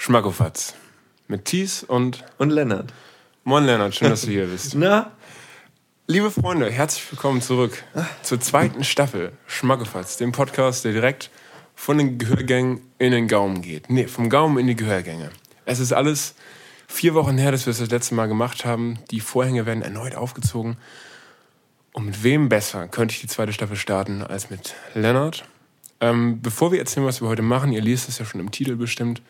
Schmackofatz. Mit Thies und. Und Lennart. Moin Lennart, schön, dass du hier bist. Na? Liebe Freunde, herzlich willkommen zurück zur zweiten Staffel Schmackofatz, dem Podcast, der direkt von den Gehörgängen in den Gaumen geht. Nee, vom Gaumen in die Gehörgänge. Es ist alles vier Wochen her, dass wir es das letzte Mal gemacht haben. Die Vorhänge werden erneut aufgezogen. Und mit wem besser könnte ich die zweite Staffel starten als mit Lennart? Ähm, bevor wir erzählen, was wir heute machen, ihr liest es ja schon im Titel bestimmt,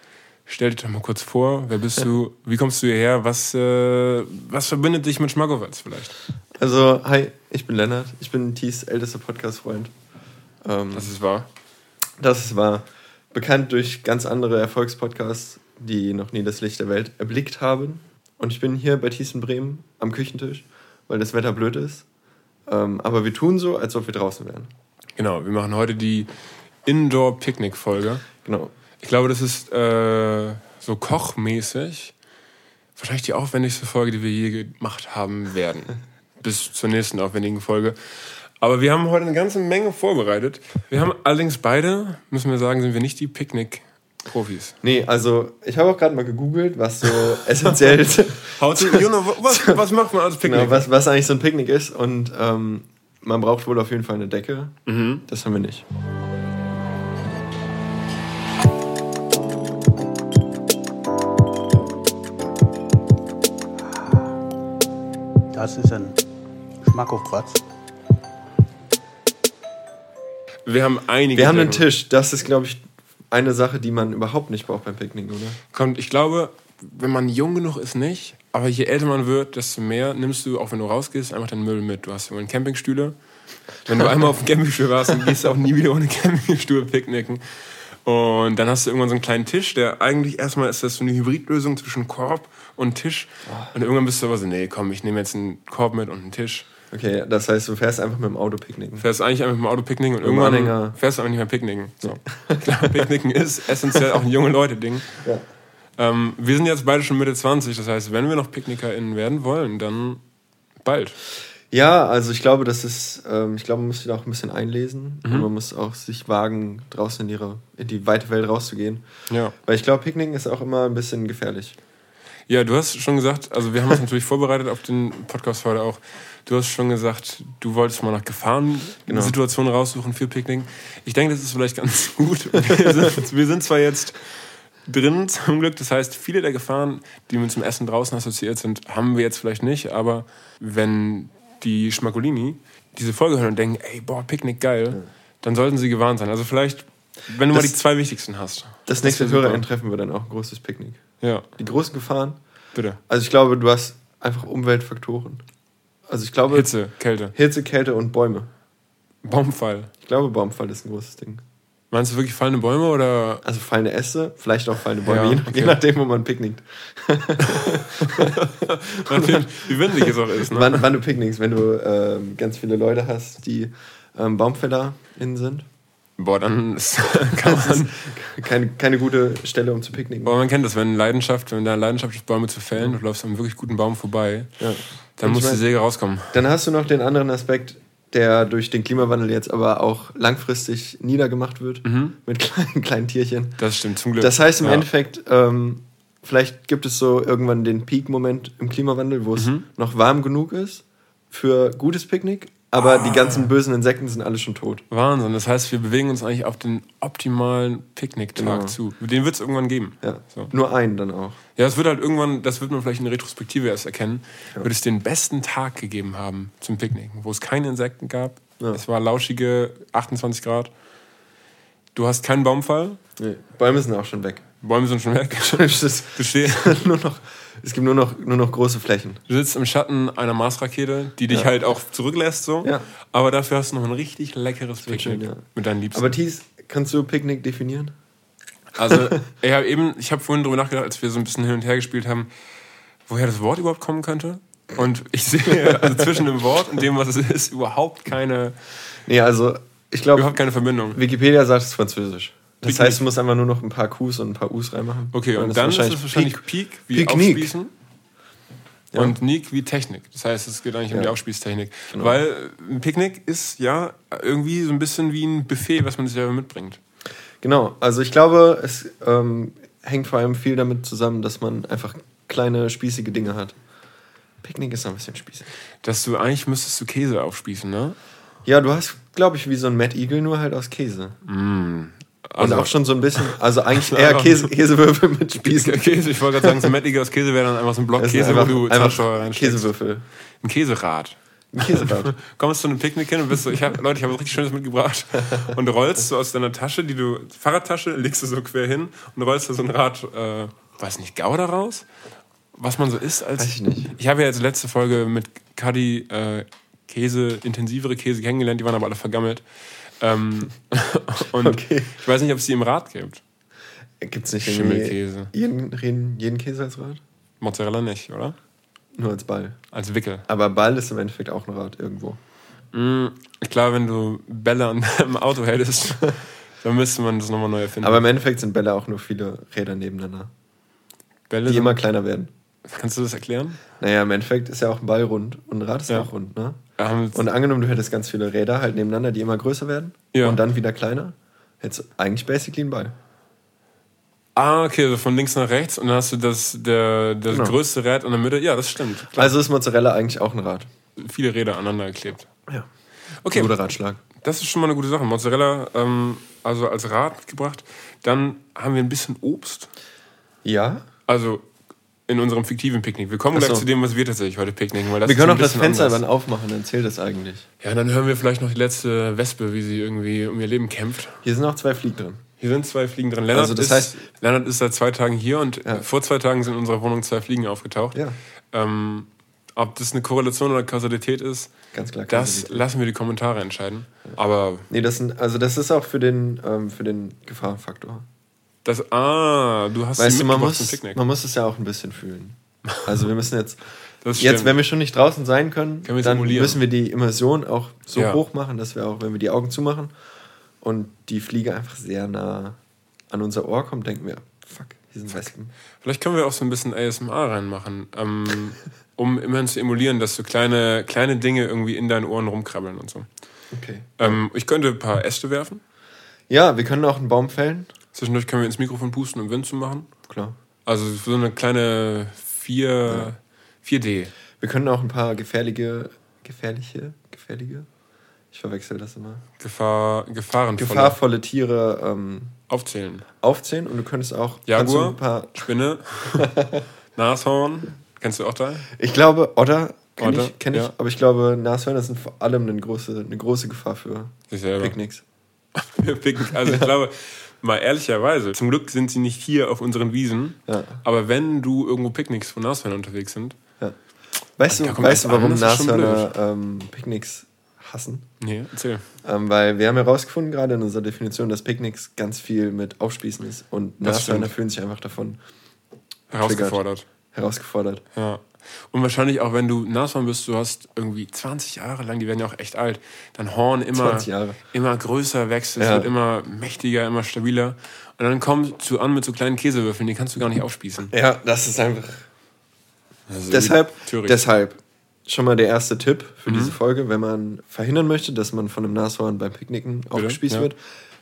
stell dich doch mal kurz vor. Wer bist du? Wie kommst du hierher? Was, äh, was verbindet dich mit Schmackowitz vielleicht? Also, hi, ich bin Lennart. Ich bin Thies ältester Podcast-Freund. Ähm, Das ist wahr. das ist wahr. Bekannt durch ganz andere Erfolgspodcasts, die noch nie das Licht der Welt erblickt haben. Und ich bin hier bei Thies in Bremen am Küchentisch, weil das Wetter blöd ist. Ähm, aber wir tun so, als ob wir draußen wären. Genau, wir machen heute die Indoor-Picknick-Folge. Genau. Ich glaube, das ist äh, so kochmäßig wahrscheinlich die aufwendigste Folge, die wir je gemacht haben werden. Bis zur nächsten aufwendigen Folge. Aber wir haben heute eine ganze Menge vorbereitet. Wir haben allerdings beide, müssen wir sagen, sind wir nicht die Picknick-Profis. Nee, also ich habe auch gerade mal gegoogelt, was so essentiell ist. You know, was, was macht man als Picknick? Genau, was, was eigentlich so ein Picknick ist. Und ähm, man braucht wohl auf jeden Fall eine Decke. Mhm. Das haben wir nicht. Das ist ein Schmackofatz. Wir haben einige. Wir haben einen. Tisch. Das ist, glaube ich, eine Sache, die man überhaupt nicht braucht beim Picknick, oder? Kommt, ich glaube, wenn man jung genug ist, nicht. Aber je älter man wird, desto mehr nimmst du, auch wenn du rausgehst, einfach deinen Müll mit. Du hast immer Campingstühle. Wenn du einmal auf dem Campingstuhl warst, dann gehst du auch nie wieder ohne Campingstuhl picknicken. Und dann hast du irgendwann so einen kleinen Tisch, der eigentlich erstmal ist das so eine Hybridlösung zwischen Korb und Tisch. Und irgendwann bist du aber so, nee, komm, ich nehme jetzt einen Korb mit und einen Tisch. Okay, das heißt, du fährst einfach mit dem Auto picknicken. Fährst eigentlich einfach mit dem Auto picknicken und irgendwann Anhänger. fährst du aber nicht mehr picknicken. So. Picknicken ist essentiell auch ein junge Leute-Ding. Ja. Ähm, wir sind jetzt beide schon Mitte 20, das heißt, wenn wir noch PicknickerInnen werden wollen, dann bald. Ja, also ich glaube, das ist, ähm, ich glaube, man muss sich da auch ein bisschen einlesen. Mhm. Und man muss auch sich wagen, draußen in, ihre, in die weite Welt rauszugehen. Ja. Weil ich glaube, Picknicken ist auch immer ein bisschen gefährlich. Ja, du hast schon gesagt, also wir haben uns natürlich vorbereitet auf den Podcast heute auch. Du hast schon gesagt, du wolltest mal nach Gefahrensituationen raussuchen für Picknick. Ich denke, das ist vielleicht ganz gut. Wir sind, wir sind zwar jetzt drin zum Glück, das heißt, viele der Gefahren, die mit dem Essen draußen assoziiert sind, haben wir jetzt vielleicht nicht, aber wenn die Schmacolini diese Folge hören und denken, ey, boah, Picknick geil, dann sollten sie gewarnt sein. Also vielleicht, wenn du mal Das- die zwei wichtigsten hast. Das nächste wär super. Hörerinnen-Treffen wird dann auch ein großes Picknick. Ja, Die großen Gefahren, bitte. also ich glaube, du hast einfach Umweltfaktoren. Also ich glaube, Hitze, Kälte, Hitze, Kälte und Bäume. Baumfall. Ich glaube, Baumfall ist ein großes Ding. Meinst du wirklich fallende Bäume oder Also fallende Äste, vielleicht auch fallende Bäume, Ja, je, okay. je nachdem, wo man picknickt. wie windig es auch ist? Ne? Wann, wann du picknickst, wenn du ähm, ganz viele Leute hast, die ähm, BaumfällerInnen sind. Boah, dann ist, kann man. Keine, keine gute Stelle, um zu picknicken. Boah, man kennt das, wenn Leidenschaft, wenn da Leidenschaft ist, Bäume zu fällen, du läufst an einem wirklich guten Baum vorbei, Ja. dann muss die Säge rauskommen. Dann hast du noch den anderen Aspekt, der durch den Klimawandel jetzt aber auch langfristig niedergemacht wird mit kleinen, kleinen Tierchen. Das stimmt, zum Glück. Das heißt im Ja. Endeffekt, ähm, vielleicht gibt es so irgendwann den Peak-Moment im Klimawandel, wo es Mhm. noch warm genug ist für gutes Picknick, aber Ah. die ganzen bösen Insekten sind alle schon tot. Wahnsinn, das heißt, wir bewegen uns eigentlich auf den optimalen Picknicktag Genau. zu. Den wird es irgendwann geben. Ja. So. Nur einen dann auch. Ja, es wird halt irgendwann, das wird man vielleicht in der Retrospektive erst erkennen, wird es den besten Tag gegeben haben zum Picknicken, wo es keine Insekten gab. Ja. Es war lauschige 28 Grad. Du hast keinen Baumfall. Nee. Bäume sind auch schon weg. Bäume sind schon weg. Du, steh, nur noch, es gibt nur noch, nur noch große Flächen. du sitzt im Schatten einer Marsrakete, die dich Ja. halt auch zurücklässt, so. Ja. Aber dafür hast du noch ein richtig leckeres Picknick ja. mit deinen Liebsten. Aber Thies, kannst du Picknick definieren? Also, ich habe eben, ich habe vorhin drüber nachgedacht, als wir so ein bisschen hin und her gespielt haben, woher das Wort überhaupt kommen könnte. Und ich sehe also zwischen dem Wort und dem, was es ist, überhaupt keine, Nee, also ich glaube, überhaupt keine Verbindung. Wikipedia sagt es Französisch. Das heißt, du musst einfach nur noch ein paar Qs und ein paar Us reinmachen. Okay, und das dann ist es wahrscheinlich Peak. Peak, wie Picknick. Aufspießen. Ja. Und Nick wie Technik. Das heißt, es geht eigentlich um Ja. die Aufspießtechnik. Genau. Weil ein Picknick ist ja irgendwie so ein bisschen wie ein Buffet, was man sich selber mitbringt. Genau, also ich glaube, es, ähm, hängt vor allem viel damit zusammen, dass man einfach kleine, spießige Dinge hat. Picknick ist ein bisschen spießig. Dass du eigentlich müsstest du Käse aufspießen, ne? Ja, du hast, glaube ich, wie so ein Mad Eagle, nur halt aus Käse. Also- Und auch schon so ein bisschen, also eigentlich eher Käse, Käsewürfel mit Spießen. Käse, ich wollte gerade sagen, so Mettiger aus Käse wäre dann einfach so ein Block Käse, wo einfach- du einfach Zahnstocher reinsteckst. Käsewürfel. Ein Käserad. Ein Käserad. Kommst du zu einem Picknick hin und bist so, ich hab, Leute, ich habe was richtig Schönes mitgebracht. Und rollst so aus deiner Tasche, die du, Fahrradtasche, legst du so quer hin und rollst da so ein Rad, äh, weiß nicht, Gouda raus? Was man so isst als. Weiß ich nicht. Ich habe ja jetzt letzte Folge mit Kadi äh, Käse, intensivere Käse kennengelernt, die waren aber alle vergammelt. Ähm, und Okay. ich weiß nicht, ob es die im Rad gibt. Gibt's nicht Schimmelkäse. Jeden, jeden, jeden Käse als Rad? Mozzarella nicht, oder? Nur als Ball. Als Wickel. Aber Ball ist im Endeffekt auch ein Rad irgendwo. Mm, Ich glaube, wenn du Bälle an deinem Auto hättest, dann müsste man das nochmal neu erfinden. Aber im Endeffekt sind Bälle auch nur viele Räder nebeneinander, Bälle die immer kleiner werden. Kannst du das erklären? Naja, im Endeffekt ist ja auch ein Ball rund und ein Rad ist Ja. auch rund, ne? Ähm, Und angenommen, du hättest ganz viele Räder halt nebeneinander, die immer größer werden Ja. und dann wieder kleiner, hättest du eigentlich basically einen Ball. ah, okay, also von links nach rechts und dann hast du das, der, das Genau. größte Rad in der Mitte. Ja, das stimmt. Klar. Also ist Mozzarella eigentlich auch ein Rad. Viele Räder aneinander geklebt. Ja. Okay, Guter Ratschlag. das ist schon mal eine gute Sache. Mozzarella, ähm, also als Rad mitgebracht. Dann haben wir ein bisschen Obst. Ja. Also in unserem fiktiven Picknick. Wir kommen Ach gleich so. zu dem, was wir tatsächlich heute picknicken. Weil das Wir können auch das Fenster anders. dann aufmachen, dann zählt das eigentlich. Ja, dann hören wir vielleicht noch die letzte Wespe, wie sie irgendwie um ihr Leben kämpft. Hier sind auch zwei Fliegen drin. Hier sind zwei Fliegen drin. Lennart, Also das ist, heißt- Lennart ist seit zwei Tagen hier und Ja. vor zwei Tagen sind in unserer Wohnung zwei Fliegen aufgetaucht. Ja. Ähm, ob das eine Korrelation oder Kausalität ist, Ganz klar. das lassen wir die Kommentare entscheiden. Aber Nee, das sind, also das ist auch für den, ähm, für den Gefahrenfaktor. Das, ah, du hast Weißt du, man muss, Picknick. man muss es ja auch ein bisschen fühlen. Also wir müssen jetzt, jetzt wenn wir schon nicht draußen sein können, Können dann müssen wir die Immersion auch so Ja. hoch machen, dass wir auch, wenn wir die Augen zumachen und die Fliege einfach sehr nah an unser Ohr kommt, denken wir, fuck, hier sind Wespen. Vielleicht können wir auch so ein bisschen ASMR reinmachen, ähm, um immerhin zu emulieren, dass so kleine, kleine Dinge irgendwie in deinen Ohren rumkrabbeln und so. Okay. Ähm, ich könnte ein paar Äste werfen. Ja, wir können auch einen Baum fällen. Zwischendurch können wir ins Mikrofon pusten, um Wind zu machen. Klar. Also so eine kleine 4, 4D. Wir können auch ein paar gefährliche, gefährliche, gefährliche, ich verwechsel das immer, Gefahr, Gefahrenvolle gefahrvolle Tiere ähm, aufzählen. aufzählen und du könntest auch Jaguar, ein paar, Spinne, Nashorn. Kennst du auch da? ich glaube, Otter kenne Otter, ich, kenn ich ja. aber ich glaube, Nashörner sind vor allem eine große, eine große Gefahr für. Picknicks. Picknick. Also ich glaube, mal ehrlicherweise, zum Glück sind sie nicht hier auf unseren Wiesen. Ja. Aber wenn du irgendwo Picknicks von Nashörnern unterwegs sind, Weißt Da du, weißt du warum Nashörner ähm, Picknicks hassen? nee, erzähl. Ähm, weil wir haben herausgefunden, gerade in unserer Definition, dass Picknicks ganz viel mit Aufspießen ist und Das Nashörner stimmt. fühlen sich einfach davon Herausgefordert. herausgefordert. Ja. Und wahrscheinlich auch, wenn du Nashorn bist, du hast irgendwie 20 Jahre lang, die werden ja auch echt alt, dein Horn immer, 20 Jahre. immer größer wächst, es Ja. wird immer mächtiger, immer stabiler. Und dann kommst du an mit so kleinen Käsewürfeln, die kannst du gar nicht aufspießen. Ja, das ist einfach Also Deshalb, deshalb schon mal der erste Tipp für Mhm. diese Folge, wenn man verhindern möchte, dass man von einem Nashorn beim Picknicken aufgespießt Ja. wird,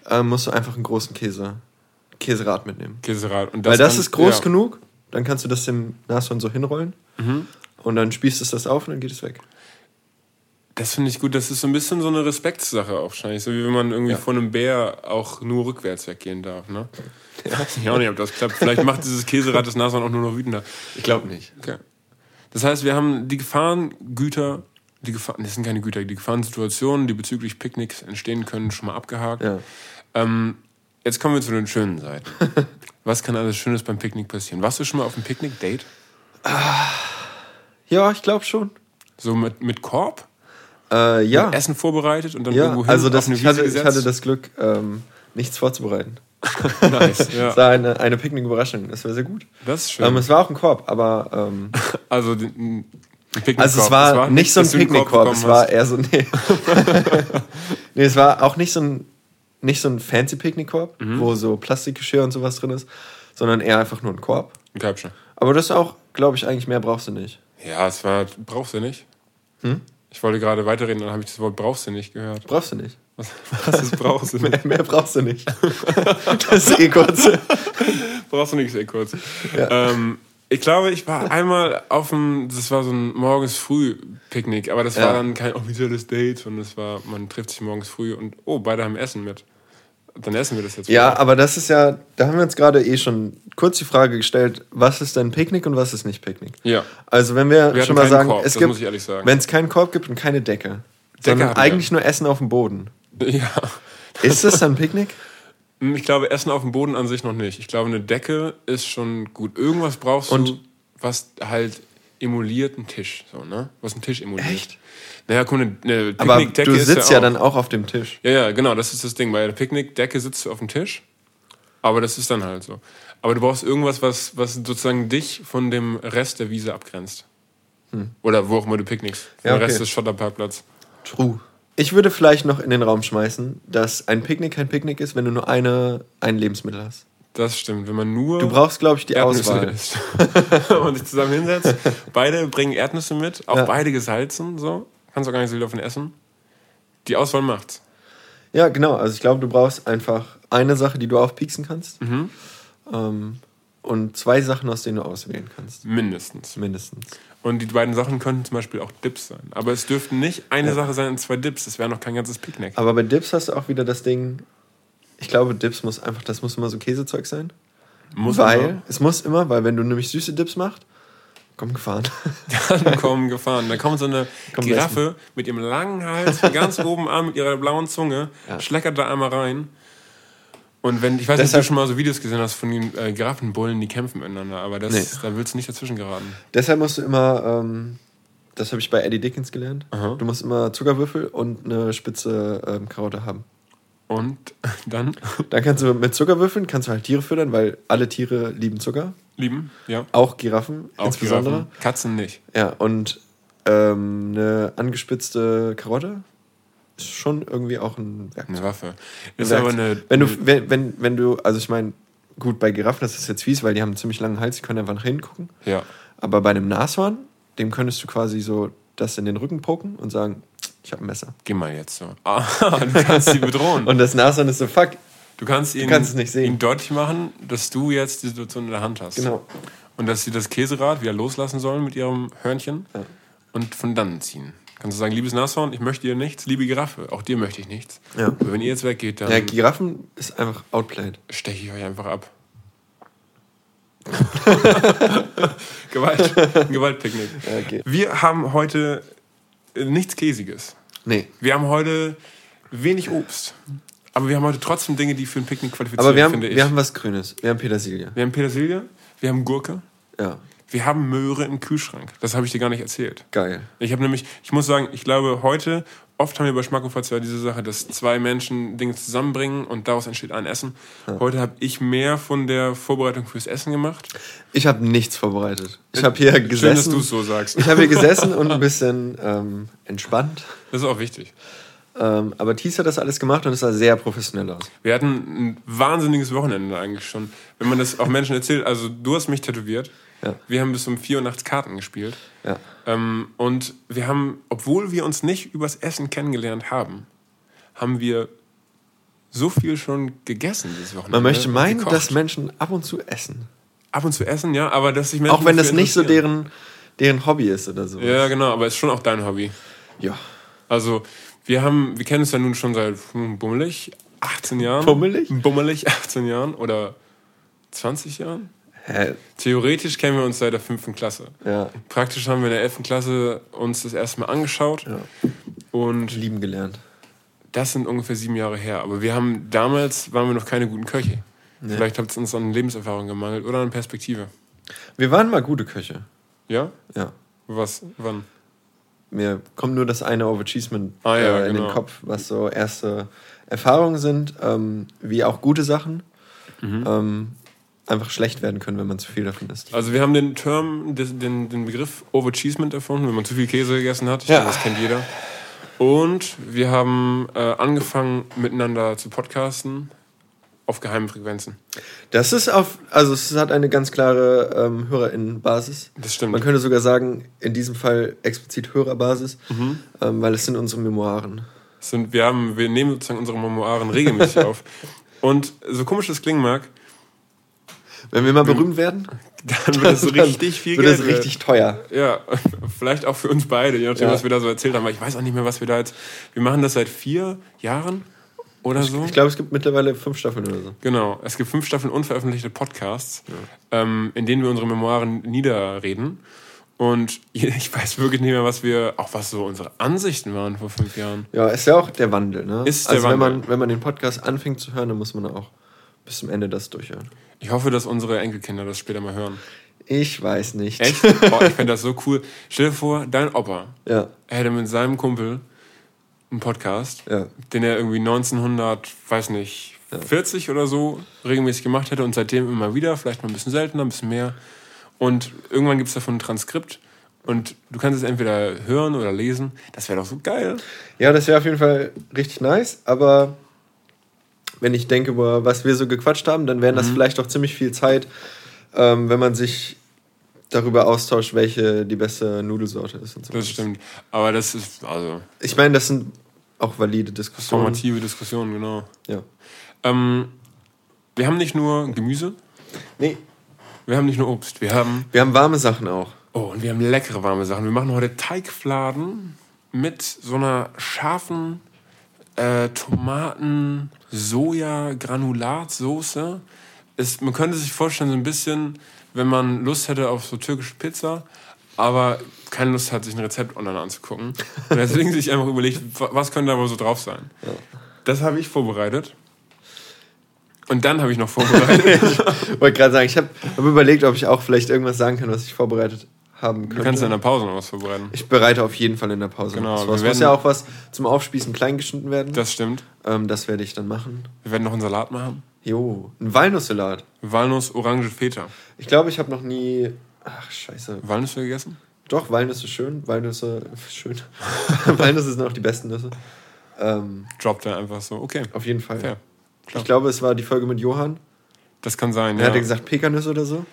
ähm, musst du einfach einen großen Käse, Käserad mitnehmen. Käserad. Und Weil das dann- ist groß ja. genug, dann kannst du das dem Nashorn so hinrollen Mhm. und dann spießt es das auf und dann geht es weg. Das finde ich gut. Das ist so ein bisschen so eine Respektssache auch wahrscheinlich. So wie wenn man irgendwie Ja. von einem Bär auch nur rückwärts weggehen darf. Ne? Weiß ich auch nicht, ob das klappt. Vielleicht macht dieses Käserad das Nashorn auch nur noch wütender. Ich glaube nicht. Okay. Das heißt, wir haben die Gefahrengüter, die Gefahren, das sind keine Güter, die Gefahrensituationen, die bezüglich Picknicks entstehen können, schon mal abgehakt. Ja. Ähm, jetzt kommen wir zu den schönen Seiten. Was kann alles Schönes beim Picknick passieren? Warst du schon mal auf einem Picknick-Date? Ja, ich glaube schon. So mit, mit Korb? Äh, ja. Mit Essen vorbereitet und dann ja, irgendwo hin also das, auf eine ich, hatte, ich hatte das Glück, ähm, nichts vorzubereiten. nice, ja. Es war eine, eine Picknick-Überraschung. Das war sehr gut. Das ist schön. Ähm, es war auch ein Korb, aber ähm, also ein ein Picknickkorb. Also es war, nicht so ein Picknickkorb, es war eher so nee. nee, es war auch nicht so ein nicht so ein fancy Picknickkorb, Mhm. wo so Plastikgeschirr und sowas drin ist, sondern eher einfach nur ein Korb. ein Körbchen. Aber das auch, glaube ich, eigentlich mehr brauchst du nicht. Ja, es war, brauchst du nicht. Hm? Ich wollte gerade weiterreden, dann habe ich das Wort brauchst du nicht gehört. Brauchst du nicht. Was, was ist brauchst du nicht? Mehr, mehr brauchst du nicht. das ist eh kurz. brauchst du nicht sehr kurz. Ähm, ich glaube, ich war einmal auf dem, das war so ein morgens früh Picknick, aber das Ja. war dann kein offizielles Date, sondern es war, man trifft sich morgens früh und oh, beide haben Essen mit. Dann essen wir das jetzt. Ja, mal. aber das ist ja, da haben wir uns gerade eh schon kurz die Frage gestellt, was ist denn Picknick und was ist nicht Picknick? Ja. Also wenn wir, Wir schon mal sagen, Korb, es gibt, wenn es keinen Korb gibt und keine Decke, Decke sondern hatten wir. eigentlich nur Essen auf dem Boden, Ja. ist das dann Picknick? Ich glaube, Essen auf dem Boden an sich noch nicht. Ich glaube, eine Decke ist schon gut. Irgendwas brauchst Und- du, was halt emuliert einen Tisch. So, ne? Was einen Tisch emuliert. Echt? Naja, guck, eine, eine Aber du ist sitzt ja, ja dann auch auf dem Tisch. Ja, ja, genau, das ist das Ding. Bei der Picknickdecke sitzt du auf dem Tisch, aber das ist dann halt so. Aber du brauchst irgendwas, was, was sozusagen dich von dem Rest der Wiese abgrenzt. Oder wo auch immer du picknickst. Hm. Ja, Der Rest okay. des Schotterparkplatz. True. Ich würde vielleicht noch in den Raum schmeißen, dass ein Picknick kein Picknick ist, wenn du nur eine, ein Lebensmittel hast. Das stimmt. Wenn man nur Du brauchst, glaube ich, die Erdnüsse Auswahl. isst und sich zusammen hinsetzt, beide bringen Erdnüsse mit, auch Ja. beide gesalzen, so. Kannst auch gar nicht so viel davon essen. Die Auswahl macht's. Ja, genau. Also ich glaube, du brauchst einfach eine Sache, die du aufpieksen kannst. Mhm. Ähm, und zwei Sachen, aus denen du auswählen kannst. Mindestens. Mindestens. Und die beiden Sachen könnten zum Beispiel auch Dips sein. Aber es dürften nicht eine Sache sein und zwei Dips. Das wäre noch kein ganzes Picknick. Aber bei Dips hast du auch wieder das Ding. Ich glaube, Dips muss einfach, das muss immer so Käsezeug sein. Muss weil, immer. es muss immer, weil wenn du nämlich süße Dips machst, komm gefahren. Dann kommen gefahren. Dann kommt so eine Kommt Giraffe mit ihrem langen Hals ganz oben an mit ihrer blauen Zunge, Ja. schleckert da einmal rein. Und wenn, ich weiß nicht, ob du schon mal so Videos gesehen hast von den äh, Giraffenbullen, die kämpfen miteinander, aber das, Nee. da willst du nicht dazwischen geraten. Deshalb musst du immer, ähm, das habe ich bei Eddie Dickens gelernt, Aha. du musst immer Zuckerwürfel und eine spitze ähm, Karotte haben. Und dann Dann kannst du mit Zuckerwürfeln kannst du halt Tiere füttern, weil alle Tiere lieben Zucker. lieben, ja. Auch Giraffen Auch insbesondere. Giraffen. Katzen nicht. Ja, und ähm, eine angespitzte Karotte ist schon irgendwie auch ein Werkzeug. Eine Waffe. Ist Werkzeug. aber eine. wenn du, wenn, wenn, wenn du, also ich meine, gut, bei Giraffen das ist jetzt fies, weil die haben einen ziemlich langen Hals, die können einfach nach hinten gucken. Ja. Aber bei einem Nashorn, dem könntest du quasi so das in den Rücken poken und sagen, ich habe ein Messer. Geh mal jetzt so. Ah, du kannst sie bedrohen. Und das Nashorn ist so, fuck, Du kannst ihn, kannst es nicht sehen. ihn deutlich machen, dass du jetzt die Situation in der Hand hast. genau. Und dass sie das Käserad wieder loslassen sollen mit ihrem Hörnchen Ja. und von dann ziehen. Kannst du sagen, liebes Nashorn, ich möchte dir nichts, liebe Giraffe, auch dir möchte ich nichts. Ja. Aber wenn ihr jetzt weggeht, dann Ja, Giraffen ist einfach outplayed. steche ich euch einfach ab. Gewalt. Ein Gewaltpicknick. Okay. Wir haben heute nichts Käsiges. Nee. Wir haben heute wenig Obst. Aber wir haben heute trotzdem Dinge, die für ein Picknick qualifizieren, Aber wir haben, finde ich. wir haben was Grünes. Wir haben Petersilie. wir haben Petersilie, wir haben Gurke, Ja, wir haben Möhre im Kühlschrank. Das habe ich dir gar nicht erzählt. geil. Ich habe nämlich, ich muss sagen, ich glaube heute, oft haben wir bei Schmackofatz ja diese Sache, dass zwei Menschen Dinge zusammenbringen und daraus entsteht ein Essen. Heute habe ich mehr von der Vorbereitung fürs Essen gemacht. Ich habe nichts vorbereitet. Ich habe hier gesessen. Schön, dass du es so sagst. Ich habe hier gesessen und ein bisschen ähm, entspannt. Das ist auch wichtig. Ähm, aber Thies hat das alles gemacht und es sah sehr professionell aus. Wir hatten ein wahnsinniges Wochenende eigentlich schon. Wenn man das auch Menschen erzählt, also du hast mich tätowiert. Ja. Wir haben bis um 4 Uhr nachts Karten gespielt. Ja. Ähm, und wir haben, obwohl wir uns nicht übers Essen kennengelernt haben, haben wir so viel schon gegessen dieses Wochenende. Man möchte meinen, gekocht. dass Menschen ab und zu essen. Ab und zu essen, ja, aber dass sich Menschen Auch wenn das nicht so deren, deren Hobby ist oder so. Ja, genau, aber es ist schon auch dein Hobby. Ja. Also, wir haben, wir kennen uns ja nun schon seit hm, bummelig 18 Jahren. Bummelig? Bummelig 18 Jahren oder 20 Jahren? Hä? Theoretisch kennen wir uns seit der fünften Klasse. Ja. Praktisch haben wir in der 11. Klasse uns das erste Mal angeschaut. Ja. Und Lieben gelernt. das sind ungefähr sieben Jahre her. Aber wir haben damals waren wir noch keine guten Köche. Vielleicht hat es uns an Lebenserfahrung gemangelt oder an Perspektive. Wir waren mal gute Köche. Ja? Ja. Was? Wann? Mir kommt nur das eine Overachievement Ah, ja, äh, in genau. den Kopf, was so erste Erfahrungen sind, ähm, wie auch gute Sachen Mhm. ähm, einfach schlecht werden können, wenn man zu viel davon isst. Also wir haben den Term, den, den, Begriff Overcheesement erfunden, wenn man zu viel Käse gegessen hat. Ich Ja. das kennt jeder. Und wir haben äh, angefangen, miteinander zu podcasten. auf geheimen Frequenzen. Das ist auf, also es hat eine ganz klare ähm, HörerInnen-Basis. Das stimmt. Man könnte sogar sagen, in diesem Fall explizit Hörerbasis, ähm, weil es sind unsere Memoiren. Es Sind, wir, haben, wir nehmen sozusagen unsere Memoiren regelmäßig auf. Und so komisch das klingen mag, Wenn wir mal berühmt werden, dann wird es so richtig viel wird Geld. es richtig teuer. Ja, vielleicht auch für uns beide, je nachdem, Ja. was wir da so erzählt haben. Weil ich weiß auch nicht mehr, was wir da jetzt. Wir machen das seit vier Jahren oder so. Ich glaube, es gibt mittlerweile fünf Staffeln oder so. Genau. Es gibt fünf Staffeln unveröffentlichte Podcasts, ähm, in denen wir unsere Memoiren niederreden. Und ich weiß wirklich nicht mehr, was wir, auch was so unsere Ansichten waren vor fünf Jahren. Ja, ist ja auch der Wandel, ne? Ist der also wenn Wandel. man, wenn man den Podcast anfängt zu hören, dann muss man auch bis zum Ende das durchhören. Ich hoffe, dass unsere Enkelkinder das später mal hören. Ich weiß nicht. Echt? Oh, ich fände das so cool. Stell dir vor, dein Opa Ja, hätte mit seinem Kumpel einen Podcast, ja. den er irgendwie 1900, weiß nicht, 40 oder so regelmäßig gemacht hätte und seitdem immer wieder, vielleicht mal ein bisschen seltener, ein bisschen mehr. Und irgendwann gibt es davon ein Transkript und du kannst es entweder hören oder lesen. Das wäre doch so geil. Ja, das wäre auf jeden Fall richtig nice, aber wenn ich denke, über was wir so gequatscht haben, dann wäre Mhm. das vielleicht auch ziemlich viel Zeit, ähm, wenn man sich darüber austauscht, welche die beste Nudelsorte ist und so. Das stimmt. Aber das ist also Ich meine, das sind auch valide Diskussionen. formative Diskussionen, genau. Ja. Ähm, wir haben nicht nur Gemüse, Nee, wir haben nicht nur Obst, wir haben wir haben warme Sachen auch. Oh, und wir haben leckere warme Sachen. Wir machen heute Teigfladen mit so einer scharfen äh, Tomaten, Soja, Granulatsoße. Ist, man könnte sich vorstellen, so ein bisschen, wenn man Lust hätte auf so türkische Pizza, aber keine Lust hat, sich ein Rezept online anzugucken. Und deswegen sich einfach überlegt, wa- was könnte da wohl so drauf sein. Das habe ich vorbereitet. Und dann habe ich noch vorbereitet. Ich wollte gerade sagen, ich habe hab überlegt, ob ich auch vielleicht irgendwas sagen kann, was ich vorbereitet haben könnte. Du kannst in der Pause noch was vorbereiten. ich bereite auf jeden Fall in der Pause Genau, was wir vor. Es muss ja auch was zum Aufspießen klein geschnitten werden. Das stimmt. ähm, das werde ich dann machen. Wir werden noch einen Salat machen. Jo, ein Walnusssalat. Walnuss, Orange, Feta. Ich glaube, ich habe noch nie. Ach, scheiße. Walnüsse gegessen? Doch, Walnüsse schön. Walnüsse schön. Walnüsse sind auch die besten Nüsse. Ähm, Droppt er einfach so. Okay, auf jeden Fall. fair. Klar. Ich glaube, es war die Folge mit Johann. Das kann sein, Er ja. hatte gesagt Pekannüsse oder so.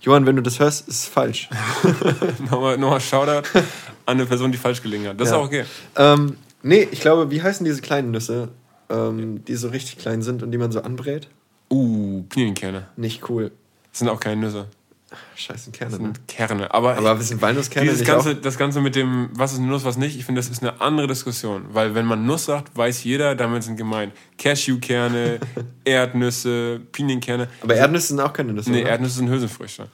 Johann, wenn du das hörst, ist es falsch. nochmal, nochmal Shoutout an eine Person, die falsch gelegen hat. Das Ja. ist auch okay. ähm, nee, ich glaube, wie heißen diese kleinen Nüsse, ähm, die so richtig klein sind und die man so anbrät? Uh, Pinienkerne. Nicht cool. Das sind auch keine Nüsse. Scheiße, Kerne. Das Ne? sind Kerne. Aber, Aber sind Walnusskerne dieses ganze, auch? das Ganze mit dem, was ist eine Nuss, was nicht, ich finde, das ist eine andere Diskussion. Weil wenn man Nuss sagt, weiß jeder, damit sind gemeint Cashewkerne, Erdnüsse, Pinienkerne. Aber Erdnüsse sind auch keine Nüsse. Nee, oder? Erdnüsse sind Hülsenfrüchte.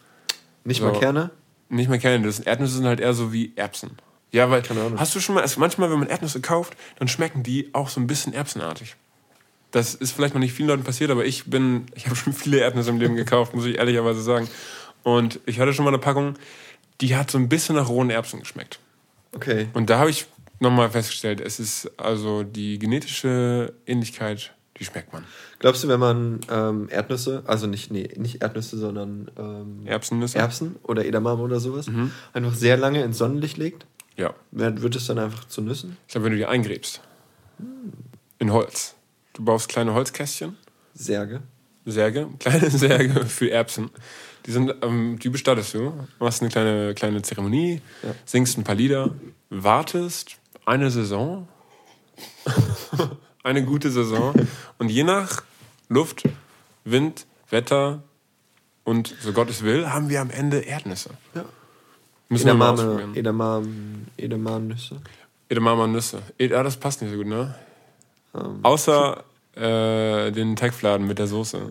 Nicht So. mal Kerne? Nicht mal Kerne, das Erdnüsse sind halt eher so wie Erbsen. Ja, weil, Keine Ahnung. hast du schon mal, also manchmal, wenn man Erdnüsse kauft, dann schmecken die auch so ein bisschen erbsenartig. Das ist vielleicht noch nicht vielen Leuten passiert, aber ich bin, ich habe schon viele Erdnüsse im Leben gekauft, muss ich ehrlicherweise sagen. Und ich hatte schon mal eine Packung, die hat so ein bisschen nach rohen Erbsen geschmeckt. Okay. Und da habe ich nochmal festgestellt, es ist also die genetische Ähnlichkeit, die schmeckt man. Glaubst du, wenn man ähm, Erdnüsse, also nicht, nee, nicht Erdnüsse, sondern ähm, Erbsennüsse? Erbsen oder Edamame oder sowas, Mhm. einfach sehr lange ins Sonnenlicht legt, Ja. wird es dann einfach zu Nüssen? Ich glaube, wenn du die eingräbst. In Holz. Du baust kleine Holzkästchen. Särge. Särge, kleine Särge für Erbsen. Die sind, ähm, die bestattest du. Machst eine kleine, kleine Zeremonie, Ja. singst ein paar Lieder, wartest eine Saison, eine gute Saison und je nach Luft, Wind, Wetter und so Gott es will, haben wir am Ende Erdnüsse. Ja. Müssen wir mal ausprobieren. Edamame, Edamame-Nüsse. Edamame Nüsse. Ed ah, das passt nicht so gut, ne? Ähm, Außer äh, den Teigfladen mit der Soße.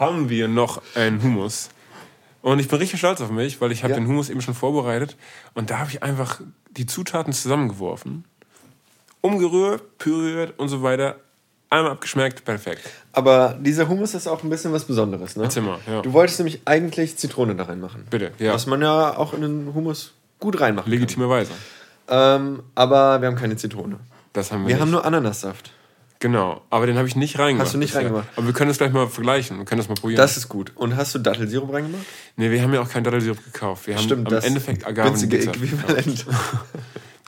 haben wir noch einen Hummus. Und ich bin richtig stolz auf mich, weil ich habe Ja. den Hummus eben schon vorbereitet. Und da habe ich einfach die Zutaten zusammengeworfen. Umgerührt, püriert und so weiter. Einmal abgeschmeckt, perfekt. Aber dieser Hummus ist auch ein bisschen was Besonderes, ne? Erzähl mal, ja. Du wolltest nämlich eigentlich Zitrone da reinmachen. Bitte, ja. Was man ja auch in den Hummus gut reinmachen Legitimerweise. kann. Ähm, aber wir haben keine Zitrone. Das haben wir, Wir nicht. haben nur Ananassaft. Genau, aber den habe ich nicht reingemacht. Hast du nicht bisher. reingemacht? Aber wir können das gleich mal vergleichen. Wir können das mal probieren. Das ist gut. Und hast du Dattelsirup reingemacht? nee, wir haben ja auch keinen Dattelsirup gekauft. Wir haben Stimmt, am das Endeffekt günstige gekauft. Äquivalent.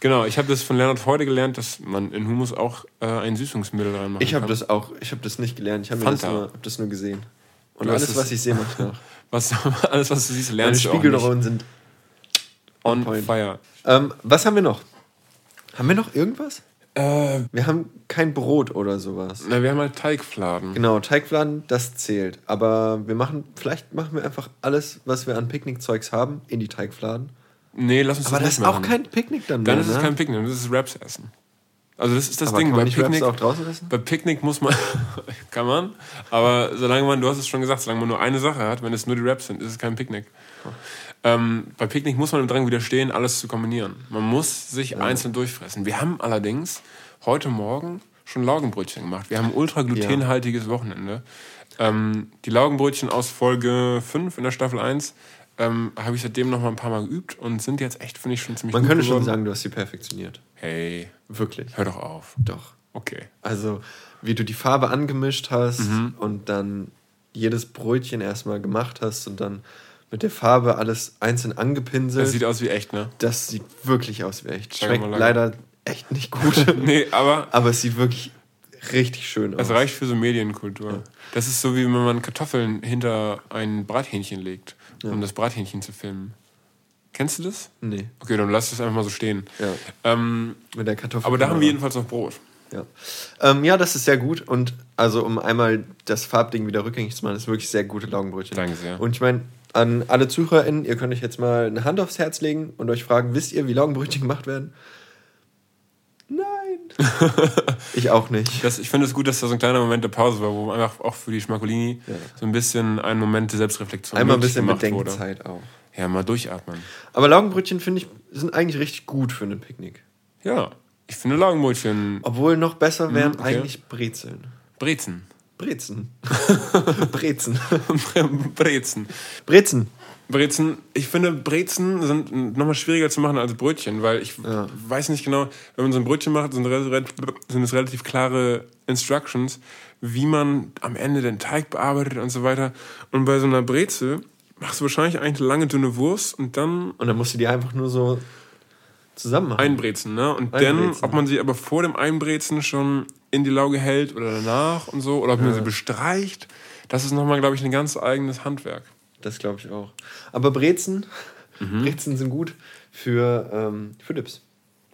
Genau, ich habe das von Leonard heute gelernt, dass man in Hummus auch äh, ein Süßungsmittel reinmachen Ich habe das auch, ich habe das nicht gelernt, ich habe das nur, hab das nur gesehen. Und Du alles, es- was ich sehe, mache ich nach. Was, alles, was du siehst, Meine lernst du auch nicht. Spiegelneuronen sind On point. fire. Ähm, was haben wir noch? Haben wir noch irgendwas? Äh, Wir haben kein Brot oder sowas. na, wir haben halt Teigfladen. Genau, Teigfladen, das zählt. Aber wir machen, vielleicht machen wir einfach alles, was wir an Picknickzeugs haben, in die Teigfladen. Nee, lass uns Aber das das ist auch kein Picknick dann Dann mehr, ist es ne? kein Picknick, das ist Raps essen. Also das ist das Aber Ding kann man bei Picknick. auch draußen essen? Bei Picknick muss man, kann man, aber solange man, du hast es schon gesagt, solange man nur eine Sache hat, wenn es nur die Raps sind, ist es kein Picknick. Ähm, bei Picknick muss man im Drang widerstehen, alles zu kombinieren. Man muss sich einzeln durchfressen. Wir haben allerdings heute Morgen schon Laugenbrötchen gemacht. Wir haben ein ultra glutenhaltiges Wochenende. Ähm, die Laugenbrötchen aus Folge 5 in der Staffel 1 ähm, habe ich seitdem noch mal ein paar Mal geübt und sind jetzt echt, finde ich, schon ziemlich Man gut könnte schon geworden. sagen, du hast sie perfektioniert. Hey, Wirklich. hör doch auf. Doch. Okay. Also, wie du die Farbe angemischt hast Mhm. und dann jedes Brötchen erstmal gemacht hast und dann mit der Farbe alles einzeln angepinselt. Das sieht aus wie echt, ne? das sieht wirklich aus wie echt. Schmeckt leider echt nicht gut. Nee, aber Aber es sieht wirklich richtig schön aus. es reicht für so Medienkultur. Das ist so, wie wenn man Kartoffeln hinter ein Brathähnchen legt, um das Brathähnchen zu filmen. Kennst du das? Nee, Okay, dann lass das einfach mal so stehen. ja. Ähm, Mit der Kartoffel. aber da haben wir jedenfalls noch Brot. Ja. Ähm, ja, das ist sehr gut. Und also, um einmal das Farbding wieder rückgängig zu machen, ist wirklich sehr gute Laugenbrötchen. Danke sehr. Und ich meine, an alle ZuhörerInnen, ihr könnt euch jetzt mal eine Hand aufs Herz legen und euch fragen, wisst ihr, wie Laugenbrötchen gemacht werden? Nein. ich auch nicht. Das, ich finde es gut, dass da so ein kleiner Moment der Pause war, wo einfach auch für die Schmacolini so ein bisschen ein Moment der Selbstreflexion Einmal ein bisschen gemacht wurde. Bedenkzeit auch. Ja, mal durchatmen. Aber Laugenbrötchen, finde ich, sind eigentlich richtig gut für ein Picknick. Ja, ich finde Laugenbrötchen Obwohl noch besser wären Mhm, okay. eigentlich Brezeln. Brezen. Brezen. Brezen. Brezen. Brezen. Brezen, ich finde, Brezen sind nochmal schwieriger zu machen als Brötchen, weil ich Ja. weiß nicht genau, wenn man so ein Brötchen macht, sind, sind es relativ klare Instructions, wie man am Ende den Teig bearbeitet und so weiter. Und bei so einer Brezel machst du wahrscheinlich eigentlich eine lange, dünne Wurst und dann Und dann musst du die einfach nur so zusammen machen. einbrezen, ne? Und Einbrezen. dann, ob man sie aber vor dem Einbrezen schon in die Lauge hält oder danach und so, oder ob man sie bestreicht, das ist nochmal, glaube ich, ein ganz eigenes Handwerk. Das glaube ich auch. Aber Brezen, Mhm. Brezen sind gut für, ähm, für Dips.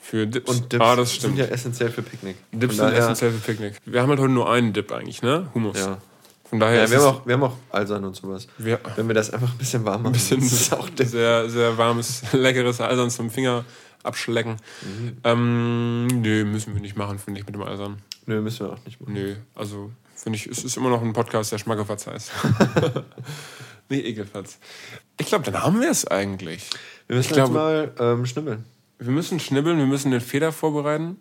Für Dips. Und Dips ah, das stimmt. sind ja essentiell für Picknick. Dips Von sind essentiell für Picknick. Wir haben halt heute nur einen Dip eigentlich, ne? Hummus. Ja. Von daher Ja, ist wir, es haben auch, wir haben auch Alsan und sowas. Wir- Wenn wir das einfach ein bisschen warm machen, ein bisschen das ist auch Dip. sehr, sehr warmes, leckeres Eisern zum Finger abschlecken. Mhm. Ähm, nö, müssen wir nicht machen, finde ich, mit dem Eisern. Nö, müssen wir auch nicht machen. Nö, also finde ich, es ist immer noch ein Podcast, der Schmackefatz heißt. nee, Ekelfatz. Ich glaube, dann haben wir es eigentlich. Wir müssen Ich jetzt glaube- mal ähm, schnibbeln. Wir müssen schnibbeln, wir müssen den Feder vorbereiten.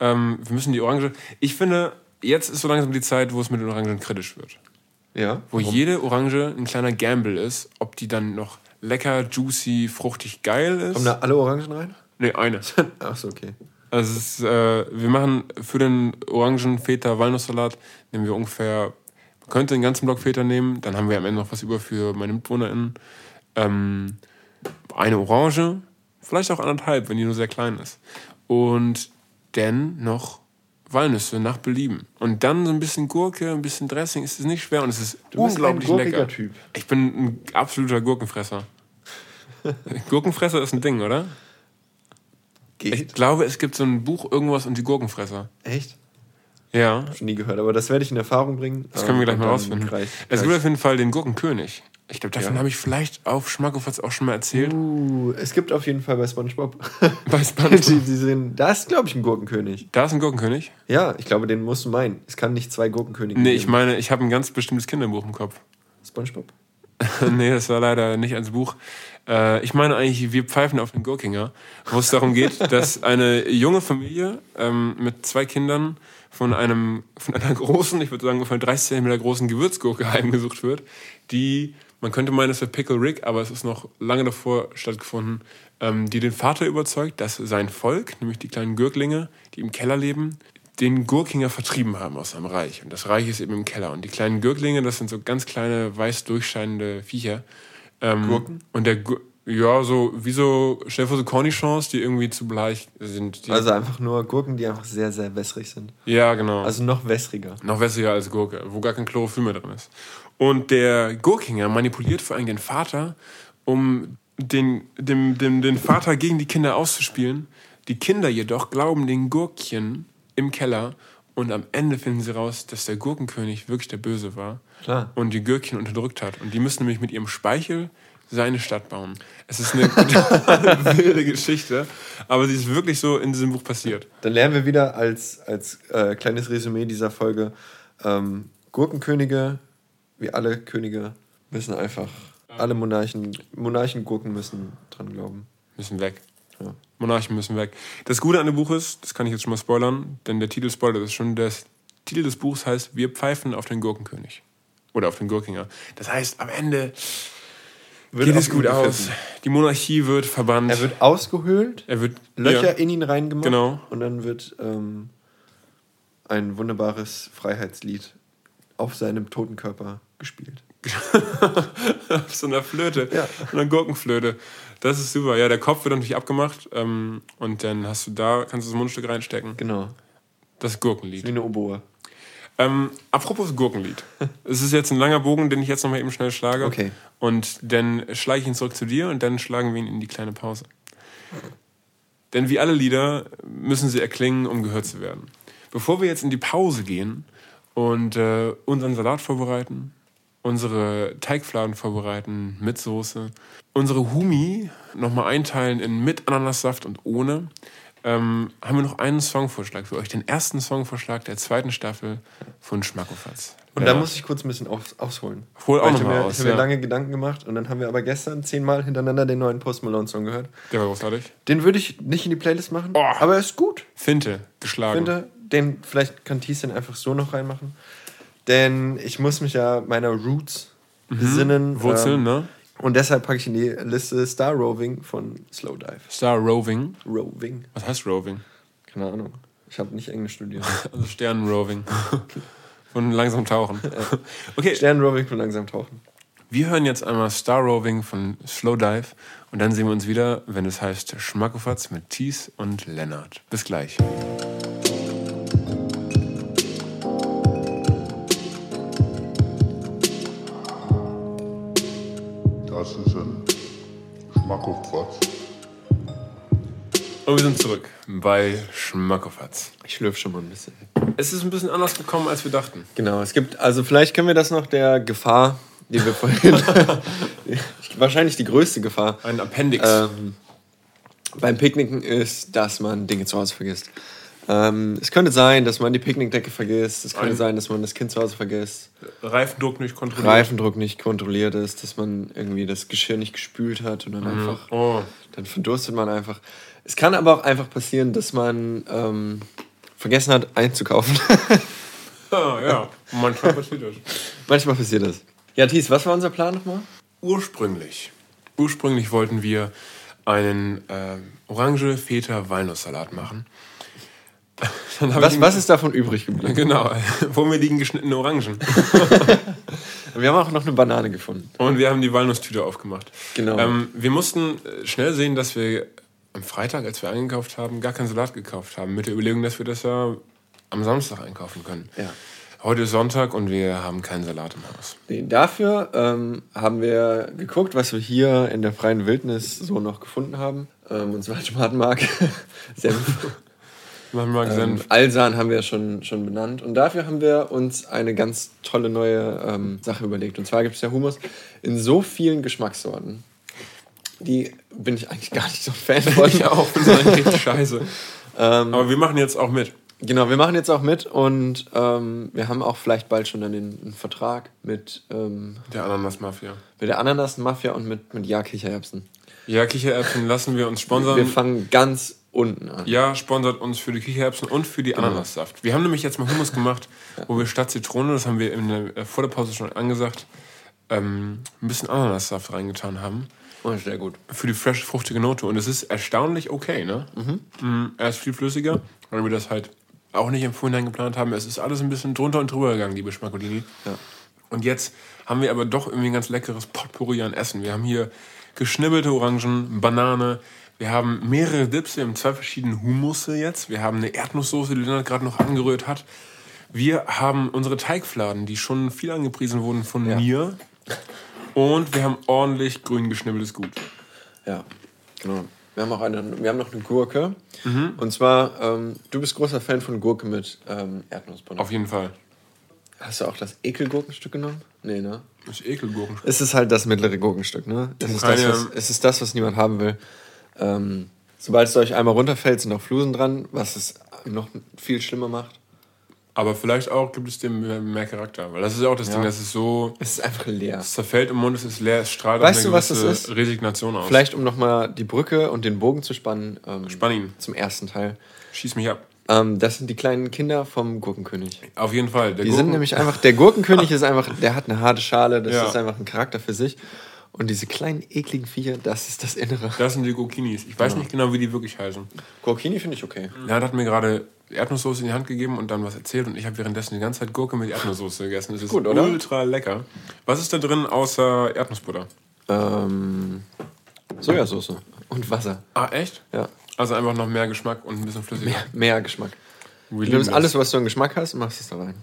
Ähm, wir müssen die Orange. Ich finde, jetzt ist so langsam die Zeit, wo es mit den Orangen kritisch wird. Ja. Wo jede Orange ein kleiner Gamble ist, ob die dann noch lecker, juicy, fruchtig geil ist. Kommen da alle Orangen rein? Nee, eine. Ach so, okay. Also ist, äh, wir machen für den Orangen Feta Walnusssalat nehmen wir ungefähr, man könnte den ganzen Block Feta nehmen, dann haben wir am Ende noch was über für meine MitbewohnerInnen. Ähm, eine Orange, vielleicht auch anderthalb, wenn die nur sehr klein ist. Und dann noch Walnüsse nach Belieben. Und dann so ein bisschen Gurke, ein bisschen Dressing, ist es nicht schwer und es ist Du bist ein unglaublich gurkiger lecker. Typ. Ich bin ein absoluter Gurkenfresser. Gurkenfresser ist ein Ding, oder? Ich Geht. glaube, es gibt so ein Buch, irgendwas und die Gurkenfresser. Echt? Ja, Schon nie gehört, aber das werde ich in Erfahrung bringen. das können wir gleich Ähm, mal und dann rausfinden. gleich- es gleich- gibt auf jeden Fall den Gurkenkönig. Ich glaube, davon Ja. habe ich vielleicht auf Schmackofatz auch schon mal erzählt. Uh, es gibt auf jeden Fall bei SpongeBob. Bei die, SpongeBob. die sind, da ist, glaube ich, ein Gurkenkönig. Da ist ein Gurkenkönig? Ja, ich glaube, den musst du meinen. Es kann nicht zwei Gurkenkönige Nee, ich geben. meine, ich habe ein ganz bestimmtes Kinderbuch im Kopf. SpongeBob? nee, das war leider nicht als Buch. Äh, ich meine eigentlich, wir pfeifen auf den Gurkinger, wo es darum geht, dass eine junge Familie ähm, mit zwei Kindern von einem von einer großen, ich würde sagen ungefähr 30 cm großen Gewürzgurke heimgesucht wird, die, man könnte meinen, es wäre Pickle Rick, aber es ist noch lange davor stattgefunden, ähm, die den Vater überzeugt, dass sein Volk, nämlich die kleinen Gürklinge, die im Keller leben, den Gurkinger vertrieben haben aus seinem Reich. Und das Reich ist eben im Keller. Und die kleinen Gürklinge, das sind so ganz kleine, weiß durchscheinende Viecher. Ähm, Gurken? Und der Gur Ja, so wie so, stell dir vor, so Cornichons, die irgendwie zu bleich sind. Also einfach nur Gurken, die einfach sehr, sehr wässrig sind. ja, genau. Also noch wässriger. Noch wässriger als Gurke, wo gar kein Chlorophyll mehr drin ist. Und der Gurkinger manipuliert vor allem den Vater, um den, dem, dem, den Vater gegen die Kinder auszuspielen. Die Kinder jedoch glauben den Gurkchen im Keller und am Ende finden sie raus, dass der Gurkenkönig wirklich der Böse war Klar. und die Gürkchen unterdrückt hat. Und die müssen nämlich mit ihrem Speichel seine Stadt bauen. Es ist eine wilde Geschichte, aber sie ist wirklich so in diesem Buch passiert. Dann lernen wir wieder als, als äh, kleines Resümee dieser Folge, ähm, Gurkenkönige, wie alle Könige, müssen einfach, alle Monarchen, Monarchengurken müssen dran glauben. Müssen weg. Ja. Monarchen müssen weg. Das Gute an dem Buch ist, das kann ich jetzt schon mal spoilern, denn der Titel spoilert es schon, der Titel des Buchs heißt Wir pfeifen auf den Gurkenkönig. Oder auf den Gurkinger. Das heißt, am Ende Wird geht es gut aus. Die Monarchie wird verbannt. Er wird ausgehöhlt, er wird Löcher ja, in ihn reingemacht Genau. und dann wird ähm, ein wunderbares Freiheitslied auf seinem toten Körper gespielt. auf so einer Flöte, Ja. so einer Gurkenflöte. Das ist super. Ja, der Kopf wird natürlich abgemacht ähm, und dann hast du da, kannst du das Mundstück reinstecken. Genau. Das Gurkenlied. Wie eine Oboe. Ähm, apropos Gurkenlied. Es ist jetzt ein langer Bogen, den ich jetzt noch mal eben schnell schlage. Okay. Und dann schlage ich ihn zurück zu dir und dann schlagen wir ihn in die kleine Pause. Denn wie alle Lieder müssen sie erklingen, um gehört zu werden. Bevor wir jetzt in die Pause gehen und äh, unseren Salat vorbereiten, unsere Teigfladen vorbereiten mit Soße, unsere Humi nochmal einteilen in mit Ananassaft und ohne, ähm, haben wir noch einen Songvorschlag für euch. Den ersten Songvorschlag der zweiten Staffel von Schmackofatz. Und da muss ich kurz ein bisschen aus, ausholen. Hol auch Weil noch ich habe mal mir, aus, ich habe ja. lange Gedanken gemacht und dann haben wir aber gestern zehnmal hintereinander den neuen Post Malone Song gehört. Der war großartig. Den würde ich nicht in die Playlist machen, Oh. aber er ist gut. Finte, geschlagen. Ich finde, den vielleicht kann Thies den einfach so noch reinmachen. Denn ich muss mich ja meiner Roots besinnen. Mhm. Wurzeln, ähm, ne? Und deshalb packe ich in die Liste Star Roving von Slow Dive. Star Roving. Roving. Was heißt Roving? Keine Ahnung. Ich habe nicht Englisch studiert. Also Sternenroving. Von langsam tauchen. Okay, Sternroving von langsam tauchen. wir hören jetzt einmal Star Roving von Slow Dive und dann sehen wir uns wieder, wenn es heißt Schmackofatz mit Thies und Lennart. Bis gleich. Schmackofatz. Und wir sind zurück bei Schmackofatz. Ich schlürfe schon mal ein bisschen. Es ist ein bisschen anders gekommen, als wir dachten. Genau, es gibt, also vielleicht können wir das noch der Gefahr, die wir vorhin, wahrscheinlich die größte Gefahr Ein Appendix. ähm, beim Picknicken ist, dass man Dinge zu Hause vergisst. Ähm, es könnte sein, dass man die Picknickdecke vergisst. Es könnte Ein- sein, dass man das Kind zu Hause vergisst. Reifendruck nicht kontrolliert. Reifendruck nicht kontrolliert ist, dass man irgendwie das Geschirr nicht gespült hat und dann einfach, Oh. dann verdurstet man einfach. Es kann aber auch einfach passieren, dass man ähm, vergessen hat einzukaufen. Ah, ja, manchmal passiert das. Manchmal passiert das. Ja, Thies, was war unser Plan nochmal? Ursprünglich. Ursprünglich wollten wir einen äh, Orange Feta Walnusssalat machen. Was, was ist davon übrig geblieben? Genau, vor mir liegen geschnittene Orangen. Wir haben auch noch eine Banane gefunden. Und wir haben die Walnusstüte aufgemacht. Genau. Ähm, wir mussten äh, schnell sehen, dass wir am Freitag, als wir eingekauft haben, gar keinen Salat gekauft haben. Mit der Überlegung, dass wir das ja am Samstag einkaufen können. Ja. Heute ist Sonntag und wir haben keinen Salat im Haus. Nee, dafür ähm, haben wir geguckt, was wir hier in der freien Wildnis so noch gefunden haben. Ähm, und zwar Tomatenmark, Senf. Machen wir mal Ähm. Alsan haben wir schon, schon benannt. Und dafür haben wir uns eine ganz tolle neue ähm, Sache überlegt. Und zwar gibt es ja Hummus in so vielen Geschmackssorten. Die bin ich eigentlich gar nicht so Fan von. Ich auch, bin so richtig scheiße. Ähm, Aber wir machen jetzt auch mit. Genau, wir machen jetzt auch mit und ähm, wir haben auch vielleicht bald schon dann den, einen Vertrag mit, ähm, Der Ananas-Mafia. mit der Ananas-Mafia und mit, mit Ja-Kichererbsen. Ja, Kichererbsen lassen wir uns sponsern. Wir fangen ganz unten an. Ja, sponsert uns für die Kichererbsen und für die Ananassaft. Wir haben nämlich jetzt mal Hummus gemacht, wo wir statt Zitrone, das haben wir in der, äh, vor der Pause schon angesagt, ähm, ein bisschen Ananassaft reingetan haben. Oh, sehr gut. Für die fresh, fruchtige Note. Und es ist erstaunlich okay, ne? Mhm. Er ist viel flüssiger, weil wir das halt auch nicht im Vorhinein geplant haben. Es ist alles ein bisschen drunter und drüber gegangen, liebe Schmacolini. Ja. Und jetzt haben wir aber doch irgendwie ein ganz leckeres Potpourri an Essen. Wir haben hier geschnibbelte Orangen, Banane, wir haben mehrere Dips, wir haben zwei verschiedene Humusse jetzt. Wir haben eine Erdnusssoße, die Lennart gerade noch angerührt hat. Wir haben unsere Teigfladen, die schon viel angepriesen wurden von mir. Und wir haben ordentlich grün geschnibbeltes Gut. Ja, genau. Wir haben auch eine, wir haben noch eine Gurke. Und zwar, ähm, du bist großer Fan von Gurke mit ähm, Erdnussbutter. Auf jeden Fall. Hast du auch das Ekelgurkenstück genommen? Nee, ne? Das ist Ekelgurken. Es ist halt das mittlere Gurkenstück, ne? Es ist, das, was, es ist das, was niemand haben will. Ähm, sobald es euch einmal runterfällt, sind auch Flusen dran, was es noch viel schlimmer macht. Aber vielleicht auch gibt es dem mehr, Charakter. Weil das ist ja auch das Ja. Ding, das ist so. Es ist einfach leer. Es zerfällt im Mund, es ist leer, es strahlt Weißt auch du, eine was das ist? Resignation aus. Vielleicht, um nochmal die Brücke und den Bogen zu spannen, ähm, Spann ihn. zum ersten Teil. Schieß mich ab. Ähm, das sind die kleinen Kinder vom Gurkenkönig. Auf jeden Fall. Der Die Gurken- sind nämlich einfach, der Gurkenkönig ist einfach, der hat eine harte Schale, das Ja. ist einfach ein Charakter für sich. Und diese kleinen ekligen Viecher, das ist das Innere. Das sind die Gurkinis. Ich weiß nicht genau, wie die wirklich heißen. Gurkini finde ich okay. Er hat mir gerade Erdnusssoße in die Hand gegeben und dann was erzählt und ich habe währenddessen die ganze Zeit Gurke mit Erdnusssoße gegessen. Das ist Gut, oder? ultra lecker. Was ist da drin außer Erdnussbutter? Ähm, Sojasauce und Wasser. Ah, echt? Ja. Also einfach noch mehr Geschmack und ein bisschen flüssiger. Mehr, mehr Geschmack. Du nimmst alles, was du an Geschmack hast und machst es da rein.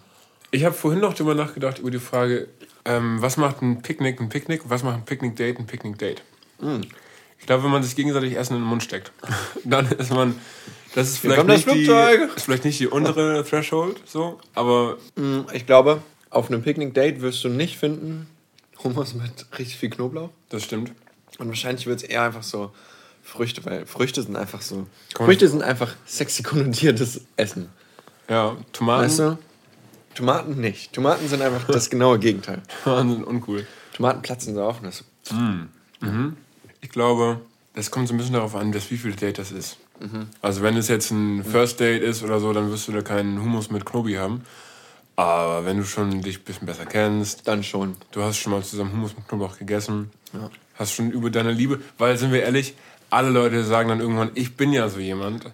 Ich habe vorhin noch drüber nachgedacht, über die Frage, ähm, was macht ein Picknick ein Picknick? Was macht ein Picknick-Date ein Picknick-Date? Mm. Ich glaube, wenn man sich gegenseitig Essen in den Mund steckt, dann ist man. Das ist vielleicht, kommt das nicht die, ist vielleicht nicht die untere Threshold, so, aber Mm, Ich glaube, auf einem Picknick-Date wirst du nicht finden Hummus mit richtig viel Knoblauch. das stimmt. Und wahrscheinlich wird es eher einfach so Früchte, weil Früchte sind einfach so. Komm. Früchte sind einfach sexy konnotiertes Essen. Ja, Tomaten, Weißt du? Tomaten nicht. Tomaten sind einfach das genaue Gegenteil. Tomaten sind uncool. Tomaten platzen so auf und das Ich glaube, das kommt so ein bisschen darauf an, dass wie viel Date das ist. Also wenn es jetzt ein First Date ist oder so, dann wirst du da keinen Hummus mit Knobi haben. Aber wenn du schon dich ein bisschen besser kennst, dann schon. du hast schon mal zusammen Hummus mit Knoblauch gegessen, hast schon über deine Liebe, weil sind wir ehrlich, alle Leute sagen dann irgendwann, ich bin ja so jemand.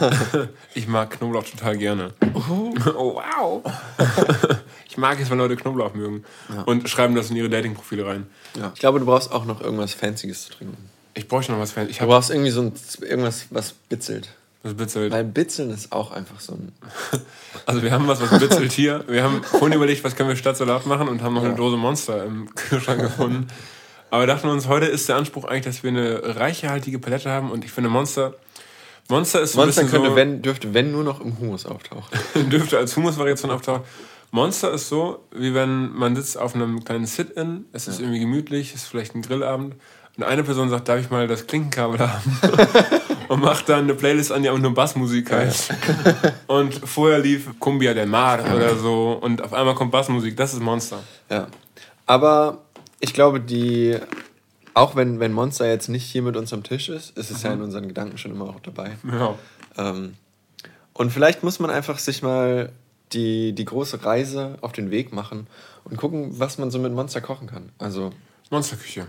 ich mag Knoblauch total gerne. Oh, wow. ich mag es, wenn Leute Knoblauch mögen. Und schreiben das in ihre Dating-Profile rein. Ja. Ich glaube, du brauchst auch noch irgendwas Fancyes zu trinken. Ich bräuchte noch was Fan. Ich Du brauchst irgendwie so ein, irgendwas, was bitzelt. das bitzelt. Weil Bitzeln ist auch einfach so ein. Also wir haben was, was bitzelt hier. Wir haben vorhin überlegt, was können wir statt Salat machen und haben noch eine Dose Monster im Kühlschrank gefunden. Aber wir dachten uns, heute ist der Anspruch eigentlich, dass wir eine reichhaltige Palette haben und ich finde Monster, Monster ist so Monster könnte, so, wenn, dürfte, wenn nur noch im Hummus auftauchen. dürfte als Humusvariation auftauchen. Monster ist so, wie wenn man sitzt auf einem kleinen Sit-In, es ist irgendwie gemütlich, es ist vielleicht ein Grillabend und eine Person sagt, darf ich mal das Klinkenkabel haben? und macht dann eine Playlist an, die auch nur Bassmusik heißt. und vorher lief Cumbia del Mar oder so und auf einmal kommt Bassmusik, das ist Monster. Ja. Aber ich glaube, die. Auch wenn, wenn Monster jetzt nicht hier mit uns am Tisch ist, ist es ja in unseren Gedanken schon immer auch dabei. Ja. Ähm, und vielleicht muss man einfach sich mal die, die große Reise auf den Weg machen und gucken, was man so mit Monster kochen kann. Also, Monsterküche.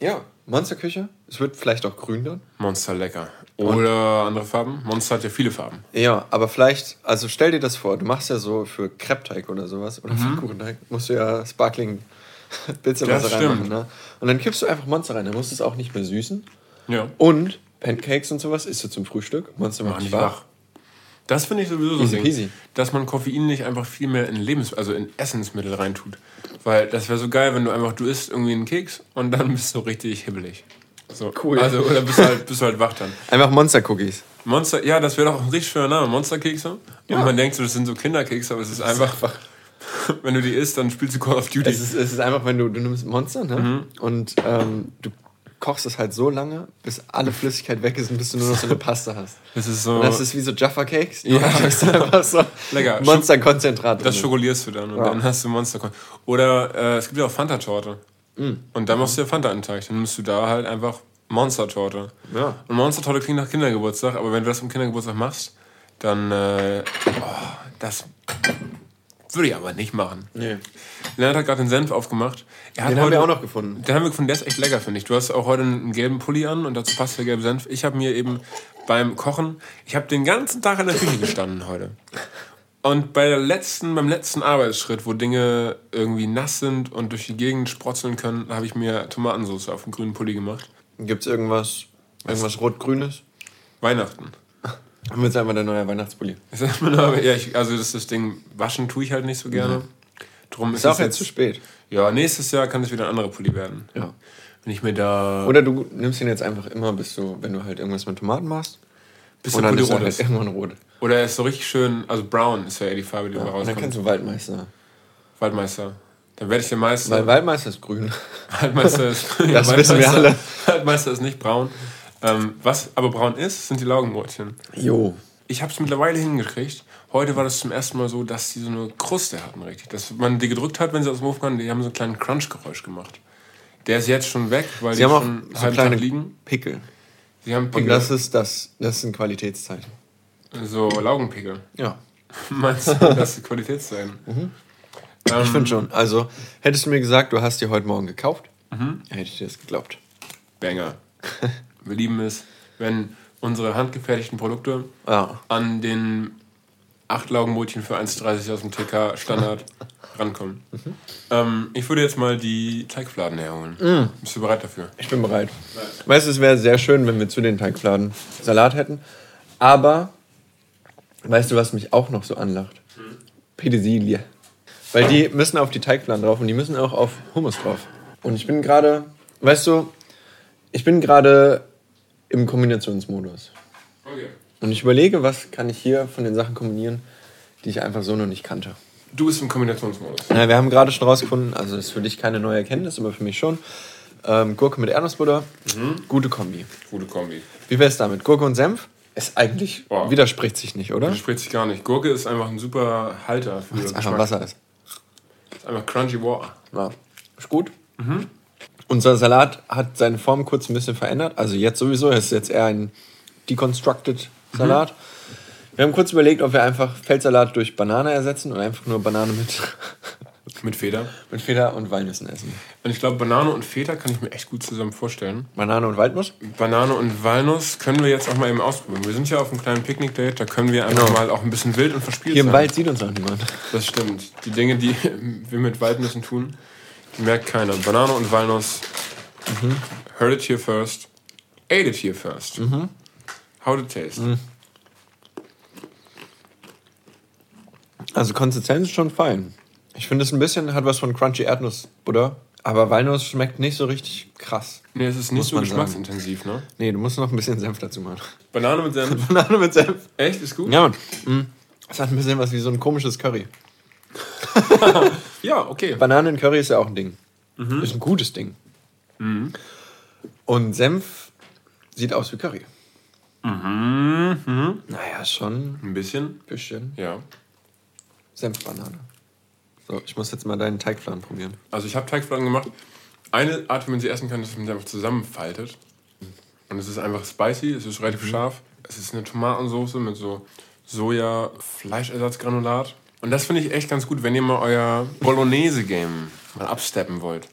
ja, Monsterküche. Es wird vielleicht auch grün dann. Monster lecker. Oder andere Farben. Monster hat ja viele Farben. Ja, aber vielleicht, also stell dir das vor, du machst ja so für Crepe-Teig oder sowas oder für Kuchenteig, musst du ja Sparkling Bitzelwasser Das reinmachen. stimmt. Ne? Und dann kippst du einfach Monster rein, dann musst du es auch nicht mehr süßen. Ja. Und Pancakes und sowas isst du zum Frühstück. Monster macht dich wach. Das finde ich sowieso so Easy ein peasy. Dass man Koffein nicht einfach viel mehr in Lebens also in Essensmittel reintut. Weil das wäre so geil, wenn du einfach, du isst irgendwie einen Keks und dann bist du richtig hibbelig. So. Cool. Also, oder bist du halt, bist du halt wach dann. Einfach Monster-Cookies. Monster, ja, das wäre doch ein richtig schöner Name. Monsterkekse. Und man denkt so, das sind so Kinderkekse, aber es ist einfach, wenn du die isst, dann spielst du Call of Duty. Es ist, es ist einfach, wenn du, du nimmst Monster ne? Mhm. und ähm, du kochst es halt so lange, bis alle Flüssigkeit weg ist und bis du nur noch so eine Paste hast. Das ist so, Und das ist wie so Jaffa Cakes. Ja. einfach so Lecker. Monsterkonzentrat das schokolierst du dann und Ja. dann hast du Monster. Oder äh, es gibt ja auch Fanta-Torte. Mm. Und da machst du ja Fanta den Teig. Dann nimmst du da halt einfach Monster-Torte. Ja. Und Monster-Torte klingt nach Kindergeburtstag, aber wenn du das am Kindergeburtstag machst, dann äh, oh, das würde ich aber nicht machen. Nee. Lennart hat gerade den Senf aufgemacht. Er hat Den haben heute, wir auch noch gefunden. Den haben wir gefunden, der ist echt lecker, finde ich. Du hast auch heute einen gelben Pulli an und dazu passt der gelbe Senf. Ich habe mir eben beim Kochen, ich habe den ganzen Tag in der Küche gestanden heute. Und bei der letzten, beim letzten Arbeitsschritt, wo Dinge irgendwie nass sind und durch die Gegend sprotzeln können, habe ich mir Tomatensauce auf den grünen Pulli gemacht. Gibt's irgendwas, irgendwas rot-grünes? Weihnachten. Haben wir jetzt einfach der neue Weihnachtspulli. Ja, ich, also das ist das Ding, waschen tue ich halt nicht so gerne. Drum Ist ist auch jetzt zu spät. Ja, nächstes Jahr kann es wieder ein anderer Pulli werden. Ja. Wenn ich mir da Oder du nimmst ihn jetzt einfach immer, bis du, wenn du halt irgendwas mit Tomaten machst. bis und dann Pulli ist rot halt ist. irgendwann rot. Oder er ist so richtig schön, also brown ist ja eher die Farbe, die ja, Und dann rauskommt. kannst du Waldmeister. Waldmeister. Dann werde ich der Meister. Weil Waldmeister ist grün. Waldmeister ist. Das wissen wir alle. Waldmeister ist nicht braun. Ähm, was aber braun ist, sind die Laugenbrötchen. Jo. Ich habe es mittlerweile hingekriegt. Heute war das zum ersten Mal so, dass die so eine Kruste hatten, richtig. Dass man die gedrückt hat, wenn sie aus dem Ofen kamen, die haben so einen kleinen Crunch-Geräusch gemacht. Der ist jetzt schon weg, weil Sie die haben auch schon einen so kleine Tag liegen. Pickel. Sie haben Und Pickel. das ist das, das ist ein Qualitätszeichen. so Laugenpickel. Ja. Meinst du, das ist Qualitätszeichen? Mhm. Ähm, Ich finde schon. Also, hättest du mir gesagt, du hast dir heute Morgen gekauft, Mhm. hätte ich dir das geglaubt. Banger. Wir lieben es, wenn unsere handgefertigten Produkte Ja. an den acht Laugenbrötchen für 1,30 aus dem TK Standard rankommen. Ähm, ich würde jetzt mal die Teigfladen herholen. Bist du bereit dafür? Ich bin bereit. Weißt du, es wäre sehr schön, wenn wir zu den Teigfladen Salat hätten. Aber, weißt du, was mich auch noch so anlacht? Petersilie. Weil die müssen auf die Teigfladen drauf und die müssen auch auf Hummus drauf. Und ich bin gerade, weißt du, ich bin gerade im Kombinationsmodus. Okay. Und ich überlege, was kann ich hier von den Sachen kombinieren, die ich einfach so noch nicht kannte. Du bist im Kombinationsmodus. Na, wir haben gerade schon rausgefunden, also das ist für dich keine neue Erkenntnis, aber für mich schon. Ähm, Gurke mit Erdnussbutter, gute Kombi. Gute Kombi. Wie wär's damit? Gurke und Senf? Ist eigentlich, Boah. widerspricht sich nicht, oder? Das spricht sich gar nicht. Gurke ist einfach ein super Halter für es einfach. Wasser ist. Ist einfach crunchy Water. Ja. Ist gut. Unser Salat hat seine Form kurz ein bisschen verändert. Also jetzt sowieso, es ist jetzt eher ein deconstructed Salat. Wir haben kurz überlegt, ob wir einfach Feldsalat durch Banane ersetzen oder einfach nur Banane mit, Mit Feder. mit Feder und Walnüssen essen. Und ich glaube, Banane und Feta kann ich mir echt gut zusammen vorstellen. Banane und Waldnuss? Banane und Walnuss können wir jetzt auch mal eben ausprobieren. Wir sind ja auf einem kleinen Picknick-Date, da können wir einfach Genau. mal auch ein bisschen wild und verspielt Hier im sein. Wald sieht uns auch niemand. Das stimmt. Die Dinge, die wir mit Waldnüssen tun, merkt keiner. Banane und Walnuss. Heard it here first. Ate it here first. How to taste. Also Konsistenz ist schon fein. Ich finde es ein bisschen, hat was von Crunchy Erdnussbutter. Aber Walnuss schmeckt nicht so richtig krass. Nee, es ist nicht so geschmacksintensiv, ne? Nee, du musst noch ein bisschen Senf dazu machen. Banane mit Senf. Banane mit Senf. Echt? Ist gut? Ja, Mann. Mm. Es hat ein bisschen was wie so ein komisches Curry. Ja, okay. Banane in Curry ist ja auch ein Ding. Ist ein gutes Ding. Und Senf sieht aus wie Curry. Naja, schon ein bisschen. bisschen Ja. Senfbanane. So, ich muss jetzt mal deinen Teigfladen probieren. Also ich habe Teigfladen gemacht. Eine Art, wie man sie essen kann, ist, dass man sie einfach zusammenfaltet. Und es ist einfach spicy, es ist relativ scharf. Es ist eine Tomatensauce mit so Soja-Fleischersatzgranulat. Und das finde ich echt ganz gut, wenn ihr mal euer Bolognese-Game mal absteppen wollt.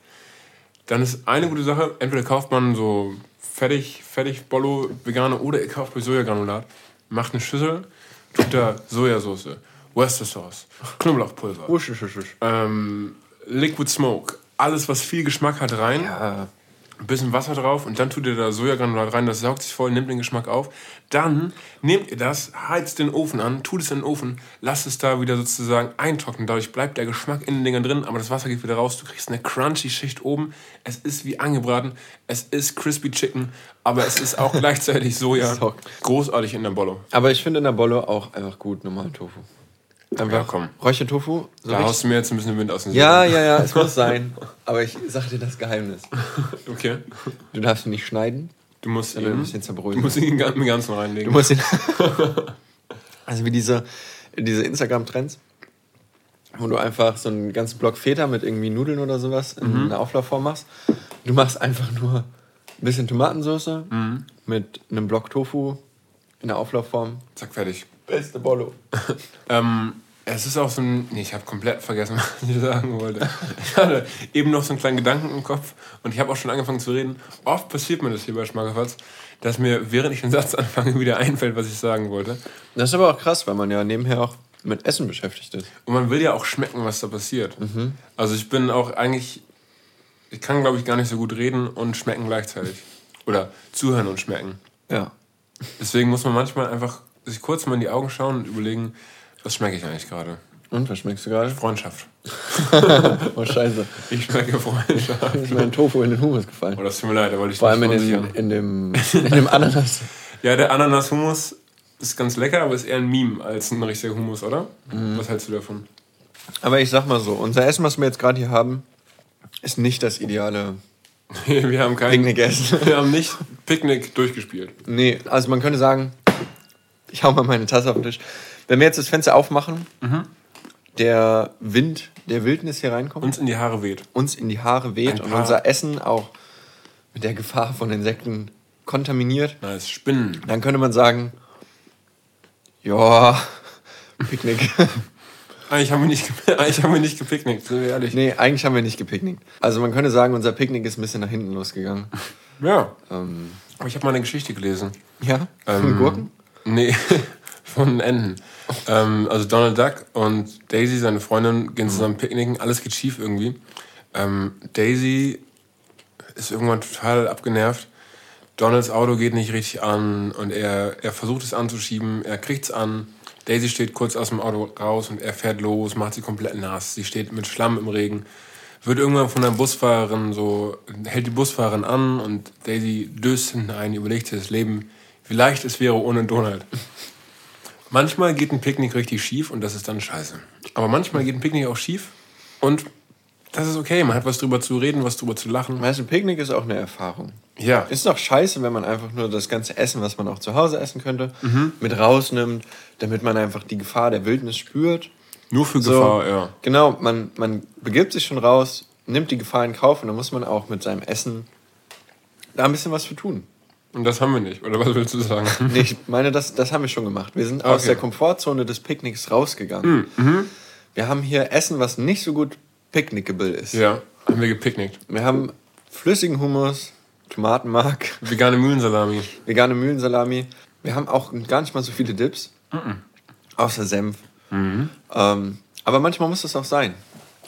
Dann ist eine gute Sache, entweder kauft man so fertig, fertig Bollo vegane oder ihr kauft euch Sojagranulat, macht eine Schüssel, tut da Sojasauce, Worcester Sauce, Knoblauchpulver, ähm, Liquid Smoke, alles was viel Geschmack hat rein, Ja, ein bisschen Wasser drauf und dann tut ihr da Sojagranulat rein, das saugt sich voll, nimmt den Geschmack auf. Dann nehmt ihr das, heizt den Ofen an, tut es in den Ofen, lasst es da wieder sozusagen eintrocknen. Dadurch bleibt der Geschmack in den Dingern drin, aber das Wasser geht wieder raus. Du kriegst eine crunchy Schicht oben. Es ist wie angebraten, es ist crispy Chicken, aber es ist auch gleichzeitig Soja. So. Großartig in der Bollo. Aber ich finde in der Bollo auch einfach gut normalen Tofu. Einfach Ja, komm. Räuchertofu. So Da haust du mir jetzt ein bisschen Wind aus den ja, ja, ja, es muss sein. Aber ich sag dir das Geheimnis. Okay. Du darfst ihn nicht schneiden. Du musst Sondern ihn, ein bisschen du zerbröseln. musst ihn im Ganzen reinlegen. Du musst ihn. also wie diese, diese Instagram-Trends, wo du einfach so einen ganzen Block Feta mit irgendwie Nudeln oder sowas in einer Auflaufform machst. Du machst einfach nur ein bisschen Tomatensauce mit einem Block Tofu in der Auflaufform. Zack, fertig. Beste Bollo. Ähm, es ist auch so ein. Nee, ich habe komplett vergessen, was ich sagen wollte. Ich hatte eben noch so einen kleinen Gedanken im Kopf und ich habe auch schon angefangen zu reden. Oft passiert mir das hier bei Schmackerfatz, dass mir, während ich den Satz anfange, wieder einfällt, was ich sagen wollte. Das ist aber auch krass, weil man ja nebenher auch mit Essen beschäftigt ist. Und man will ja auch schmecken, was da passiert. Also ich bin auch eigentlich, ich kann glaube ich gar nicht so gut reden und schmecken gleichzeitig. Oder zuhören und schmecken. Ja. Deswegen muss man manchmal einfach sich kurz mal in die Augen schauen und überlegen, was schmecke ich eigentlich gerade? Und was schmeckst du gerade? Freundschaft. Oh, scheiße. Ich schmecke Freundschaft. Ist mein Tofu in den Hummus gefallen. Oh, das tut mir leid, da wollte ich Vor allem in, den, in, dem, in dem Ananas. Ja, der Ananas-Hummus ist ganz lecker, aber ist eher ein Meme als ein richtiger Hummus, oder? Was hältst du davon? Aber ich sag mal so, unser Essen, was wir jetzt gerade hier haben, ist nicht das ideale Wir haben kein Picknickessen. Wir haben nicht Picknick durchgespielt. Nee, also man könnte sagen, ich hau mal meine Tasse auf den Tisch. Wenn wir jetzt das Fenster aufmachen, der Wind der Wildnis hier reinkommt, Uns in die Haare weht. uns in die Haare weht Ein und paar- unser Essen auch mit der Gefahr von Insekten kontaminiert, Nice. Spinnen. dann könnte man sagen, ja, Picknick. Eigentlich haben wir nicht, ge- eigentlich haben wir nicht gepicknickt, sind wir ehrlich. nee, eigentlich haben wir nicht gepicknickt. Also man könnte sagen, unser Picknick ist ein bisschen nach hinten losgegangen. Ja. Ähm, Aber ich habe mal eine Geschichte gelesen. ja, von Ähm, Gurken? Nee, von Enten. Ähm, also Donald Duck und Daisy, seine Freundin, gehen zusammen picknicken. Alles geht schief irgendwie. Ähm, Daisy ist irgendwann total abgenervt. Donalds Auto geht nicht richtig an und er, er versucht es anzuschieben. Er kriegt es an. Daisy steht kurz aus dem Auto raus und er fährt los, macht sie komplett nass. Sie steht mit Schlamm im Regen. Wird irgendwann von der Busfahrerin so, hält die Busfahrerin an und Daisy döst hinten ein, überlegt sich das Leben, wie leicht es wäre ohne Donald. Manchmal geht ein Picknick richtig schief und das ist dann scheiße. Aber manchmal geht ein Picknick auch schief und das ist okay. Man hat was drüber zu reden, was drüber zu lachen. Weißt du, Picknick ist auch eine Erfahrung. Ja, Ist doch scheiße, wenn man einfach nur das ganze Essen, was man auch zu Hause essen könnte, Mhm. mit rausnimmt, damit man einfach die Gefahr der Wildnis spürt. nur für So, Gefahr, ja. Genau, man, man begibt sich schon raus, nimmt die Gefahr in Kauf und dann muss man auch mit seinem Essen da ein bisschen was für tun. Und das haben wir nicht. Oder was willst du sagen? Nee, ich meine, das, das haben wir schon gemacht. Wir sind aus Okay. der Komfortzone des Picknicks rausgegangen. Wir haben hier Essen, was nicht so gut picknickable ist. ja, haben wir gepicknickt. Wir haben flüssigen Hummus, Tomatenmark, Vegane Mühlensalami. vegane Mühlensalami. Wir haben auch gar nicht mal so viele Dips. Außer Senf. Ähm, aber manchmal muss das auch sein.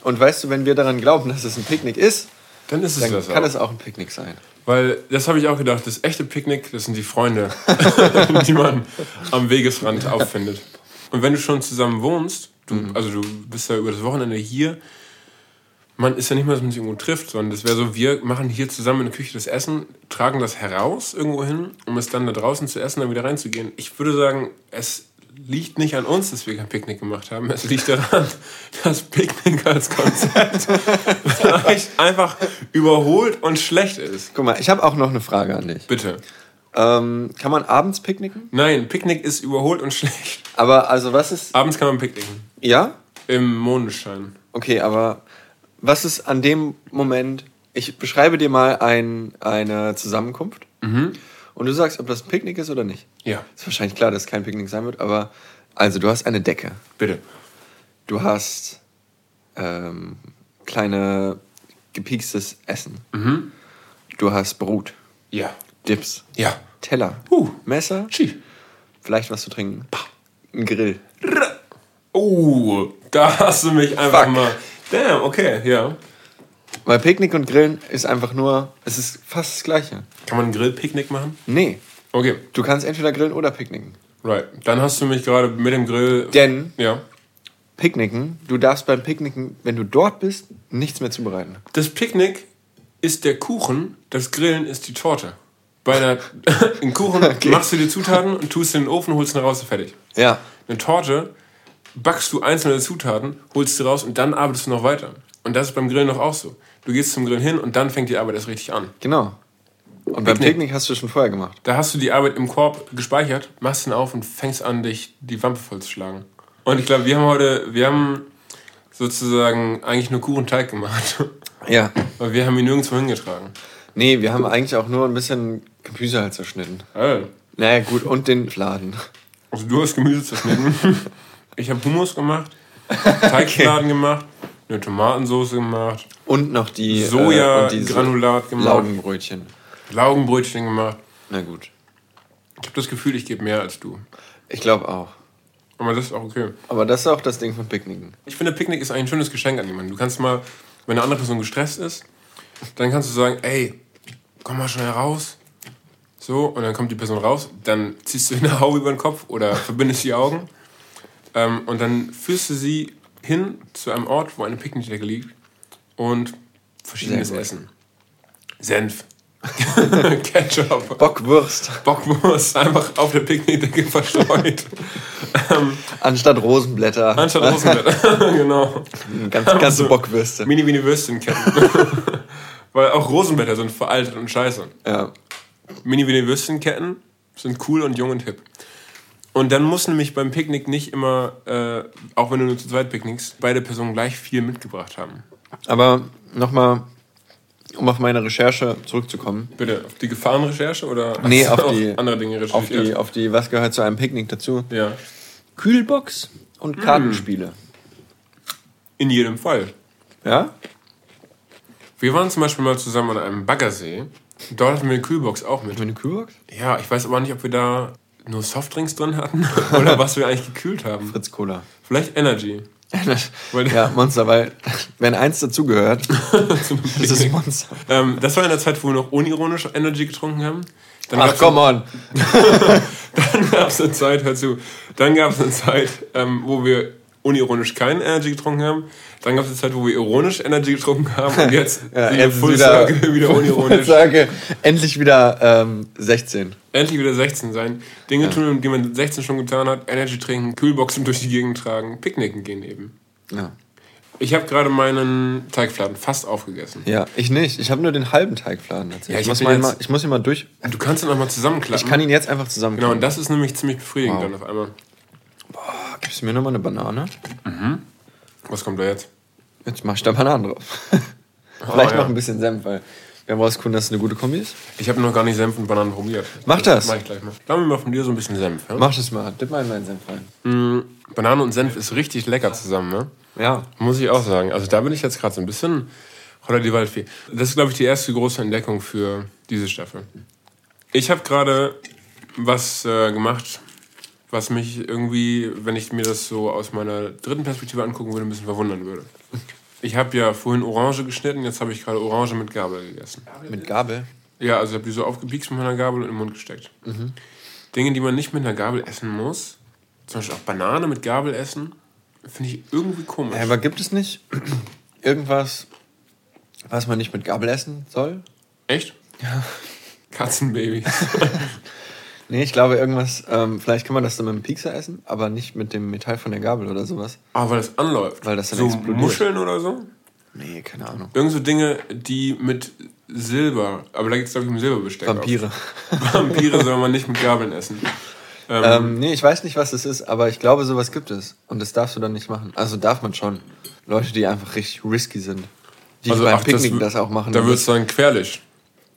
Und weißt du, wenn wir daran glauben, dass es ein Picknick ist, Dann ist es dann das kann auch. es auch ein Picknick sein. Weil, das habe ich auch gedacht, das echte Picknick, das sind die Freunde, die man am Wegesrand auffindet. Und wenn du schon zusammen wohnst, du, also du bist ja über das Wochenende hier, man ist ja nicht mehr, dass man sich irgendwo trifft, sondern das wäre so, wir machen hier zusammen in der Küche das Essen, tragen das heraus irgendwo hin, um es dann da draußen zu essen, dann wieder reinzugehen. Ich würde sagen, es liegt nicht an uns, dass wir kein Picknick gemacht haben. Es liegt daran, dass Picknick als Konzept vielleicht einfach überholt und schlecht ist. Guck mal, ich habe auch noch eine Frage an dich. Bitte. Ähm, kann man abends picknicken? Nein, Picknick ist überholt und schlecht. Aber also was ist... Abends kann man picknicken. Ja? Im Mondenschein. Okay, aber was ist an dem Moment... Ich beschreibe dir mal ein, eine Zusammenkunft. Und du sagst, ob das ein Picknick ist oder nicht. Ja, Ist wahrscheinlich klar, dass es kein Picknick sein wird, aber... Also, du hast eine Decke. bitte. Du hast ähm, kleine gepiekstes Essen. Du hast Brot, Ja. Dips, Ja. Teller, Huh. Messer, Schi. vielleicht was zu trinken, ein Grill. Oh, da hast du mich einfach Fuck. mal. Damn, okay, ja. Weil Picknick und Grillen ist einfach nur, es ist fast das Gleiche. Kann man ein Grillpicknick machen? Nee, Okay, du kannst entweder grillen oder picknicken. right. Dann hast du mich gerade mit dem Grill. Denn Ja. Picknicken, du darfst beim Picknicken, wenn du dort bist, nichts mehr zubereiten. Das Picknick ist der Kuchen, das Grillen ist die Torte. Bei einer einen Kuchen machst du die Zutaten und tust in den Ofen, holst ihn raus und fertig. Ja, Eine Torte backst du einzelne Zutaten, holst sie raus und dann arbeitest du noch weiter. Und das ist beim Grillen doch auch so. Du gehst zum Grillen hin und dann fängt die Arbeit erst richtig an. genau. Und beim Picknick. Picknick hast du schon vorher gemacht. Da hast du die Arbeit im Korb gespeichert, machst ihn auf und fängst an, dich die Wampe voll zu schlagen. Und ich glaube, wir haben heute, wir haben sozusagen eigentlich nur Kuchenteig gemacht. Ja. Weil wir haben ihn nirgendwo hingetragen. Nee, wir haben eigentlich auch nur ein bisschen Gemüse halt zerschnitten. Äh, Naja, gut, und den Fladen. Also du hast Gemüse zerschnitten. Ich habe Hummus gemacht, Teigfladen gemacht, eine Tomatensauce gemacht, Und noch die Soja-Granulat äh, gemacht. Laugenbrötchen. Laugenbrötchen gemacht. Na gut. Ich habe das Gefühl, ich gebe mehr als du. Ich glaube auch. Aber das ist auch okay. Aber das ist auch das Ding von Picknicken. Ich finde, Picknick ist ein schönes Geschenk an jemanden. Du kannst mal, wenn eine andere Person gestresst ist, dann kannst du sagen, ey, komm mal schnell raus. So, und dann kommt die Person raus, dann ziehst du eine Haube über den Kopf oder verbindest die Augen. Ähm, und dann führst du sie hin zu einem Ort, wo eine Picknickdecke liegt und verschiedenes gut. Essen. Senf. Ketchup. Bockwurst. Bockwurst einfach auf der Picknickdecke verstreut. ähm, Anstatt Rosenblätter. anstatt Rosenblätter. genau. Ganz, ganze Bockwürste. Mini, mini Würstchenketten. Weil auch Rosenblätter sind veraltet und scheiße. Ja. Mini, mini Würstchenketten sind cool und jung und hip. Und dann muss nämlich beim Picknick nicht immer, äh, auch wenn du nur zu zweit picknickst, beide Personen gleich viel mitgebracht haben. Aber nochmal, um auf meine Recherche zurückzukommen. Bitte, auf die Gefahrenrecherche oder Nee, auf die, andere Dinge auf die, recherchiert? auf die, was gehört zu einem Picknick dazu? ja, Kühlbox und Kartenspiele. in jedem Fall. Ja? Wir waren zum Beispiel mal zusammen an einem Baggersee. Dort hatten wir eine Kühlbox auch mit. Mit eine Kühlbox? Ja, ich weiß aber nicht, ob wir da nur Softdrinks drin hatten oder was wir eigentlich gekühlt haben. Fritz Cola. Vielleicht Energy. Ja, Monster, weil wenn eins dazugehört, ist Picknick. Monster. ähm, das war in der Zeit, wo wir noch unironisch Energy getrunken haben. Dann Ach, come on. Dann gab es eine Zeit, hör zu, dann gab es eine Zeit, ähm, wo wir unironisch keinen Energy getrunken haben. Dann gab es eine Zeit, wo wir ironisch Energy getrunken haben. Und jetzt Ja, jetzt Full wieder- Circle wieder unironisch. Endlich wieder ähm, 16. Endlich wieder 16 sein. Dinge tun, die man mit 16 schon getan hat. Energy trinken, Kühlboxen durch die Gegend tragen, Picknicken gehen eben. Ja. Ich habe gerade meinen Teigfladen fast aufgegessen. ja, ich nicht. Ich habe nur den halben Teigfladen erzählt. Ja, ich, ich muss hab mal, jetzt- ich muss ihn mal durch. Du kannst ihn auch mal zusammenklappen. Ich kann ihn jetzt einfach zusammen. Genau, und das ist nämlich ziemlich befriedigend Wow. dann auf einmal. Gibst du mir nochmal eine Banane? Was kommt da jetzt? Jetzt mach ich da Bananen drauf. Vielleicht ja. noch ein bisschen Senf, weil wir haben rausgefunden, dass es eine gute Kombi ist. Ich habe noch gar nicht Senf und Bananen probiert. Mach das. Mach ich gleich mal. Dann mal von dir so ein bisschen Senf. Ja? Mach das mal. Dip mal in meinen Senf rein. Mm, Banane und Senf ist richtig lecker zusammen, ne? Ja. Muss ich auch sagen. Also da bin ich jetzt gerade so ein bisschen Holla die Waldfee. Das ist, glaube ich, die erste große Entdeckung für diese Staffel. Ich habe gerade was äh, gemacht, was mich irgendwie, wenn ich mir das so aus meiner dritten Perspektive angucken würde, ein bisschen verwundern würde. Ich habe ja vorhin Orange geschnitten, jetzt habe ich gerade Orange mit Gabel gegessen. Mit Gabel. Ja, also ich habe die so aufgepiekst mit meiner Gabel und in den Mund gesteckt. Dinge, die man nicht mit einer Gabel essen muss, zum Beispiel auch Banane mit Gabel essen, finde ich irgendwie komisch. Ja, aber gibt es nicht irgendwas, was man nicht mit Gabel essen soll? Echt? Ja. Katzenbabys. Nee, ich glaube irgendwas, ähm, vielleicht kann man das dann mit dem Piekser essen, aber nicht mit dem Metall von der Gabel oder sowas. Aber weil das anläuft. Weil das dann so explodiert. Muscheln oder so? Nee, keine Ahnung. Irgend so Dinge, die mit Silber, aber da geht es glaube ich um Silberbesteck. Vampire. Vampire soll man nicht mit Gabeln essen. Ähm, Ähm, nee, ich weiß nicht, was das ist, aber ich glaube, sowas gibt es. Und das darfst du dann nicht machen. Also darf man schon. Leute, die einfach richtig risky sind. Die beim ach, Picknick w- das, auch machen. Da wird das es dann gefährlich.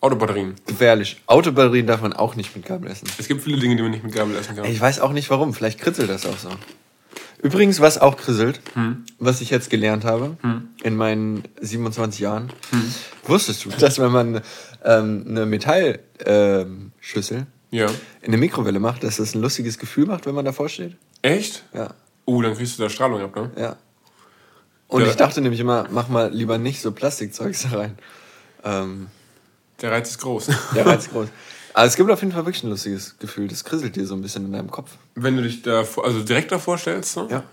Autobatterien. gefährlich. Autobatterien darf man auch nicht mit Gabel essen. Es gibt viele Dinge, die man nicht mit Gabel essen kann. Ich weiß auch nicht warum. Vielleicht kritzelt das auch so. Übrigens, was auch kritzelt, Hm. was ich jetzt gelernt habe in meinen 27 Jahren, Hm. wusstest du, dass wenn man ähm, eine Metallschüssel Ja. in eine Mikrowelle macht, dass das ein lustiges Gefühl macht, wenn man davor steht? Echt? Ja, Uh, dann kriegst du da Strahlung ab, ne? ja. Und Ja. ich dachte nämlich immer, mach mal lieber nicht so Plastikzeugs da rein. Ähm, Der Reiz ist groß. der Reiz ist groß. Aber es gibt auf jeden Fall wirklich ein lustiges Gefühl. Das kriselt dir so ein bisschen in deinem Kopf. Wenn du dich da, also direkt davor stellst, so? Ja.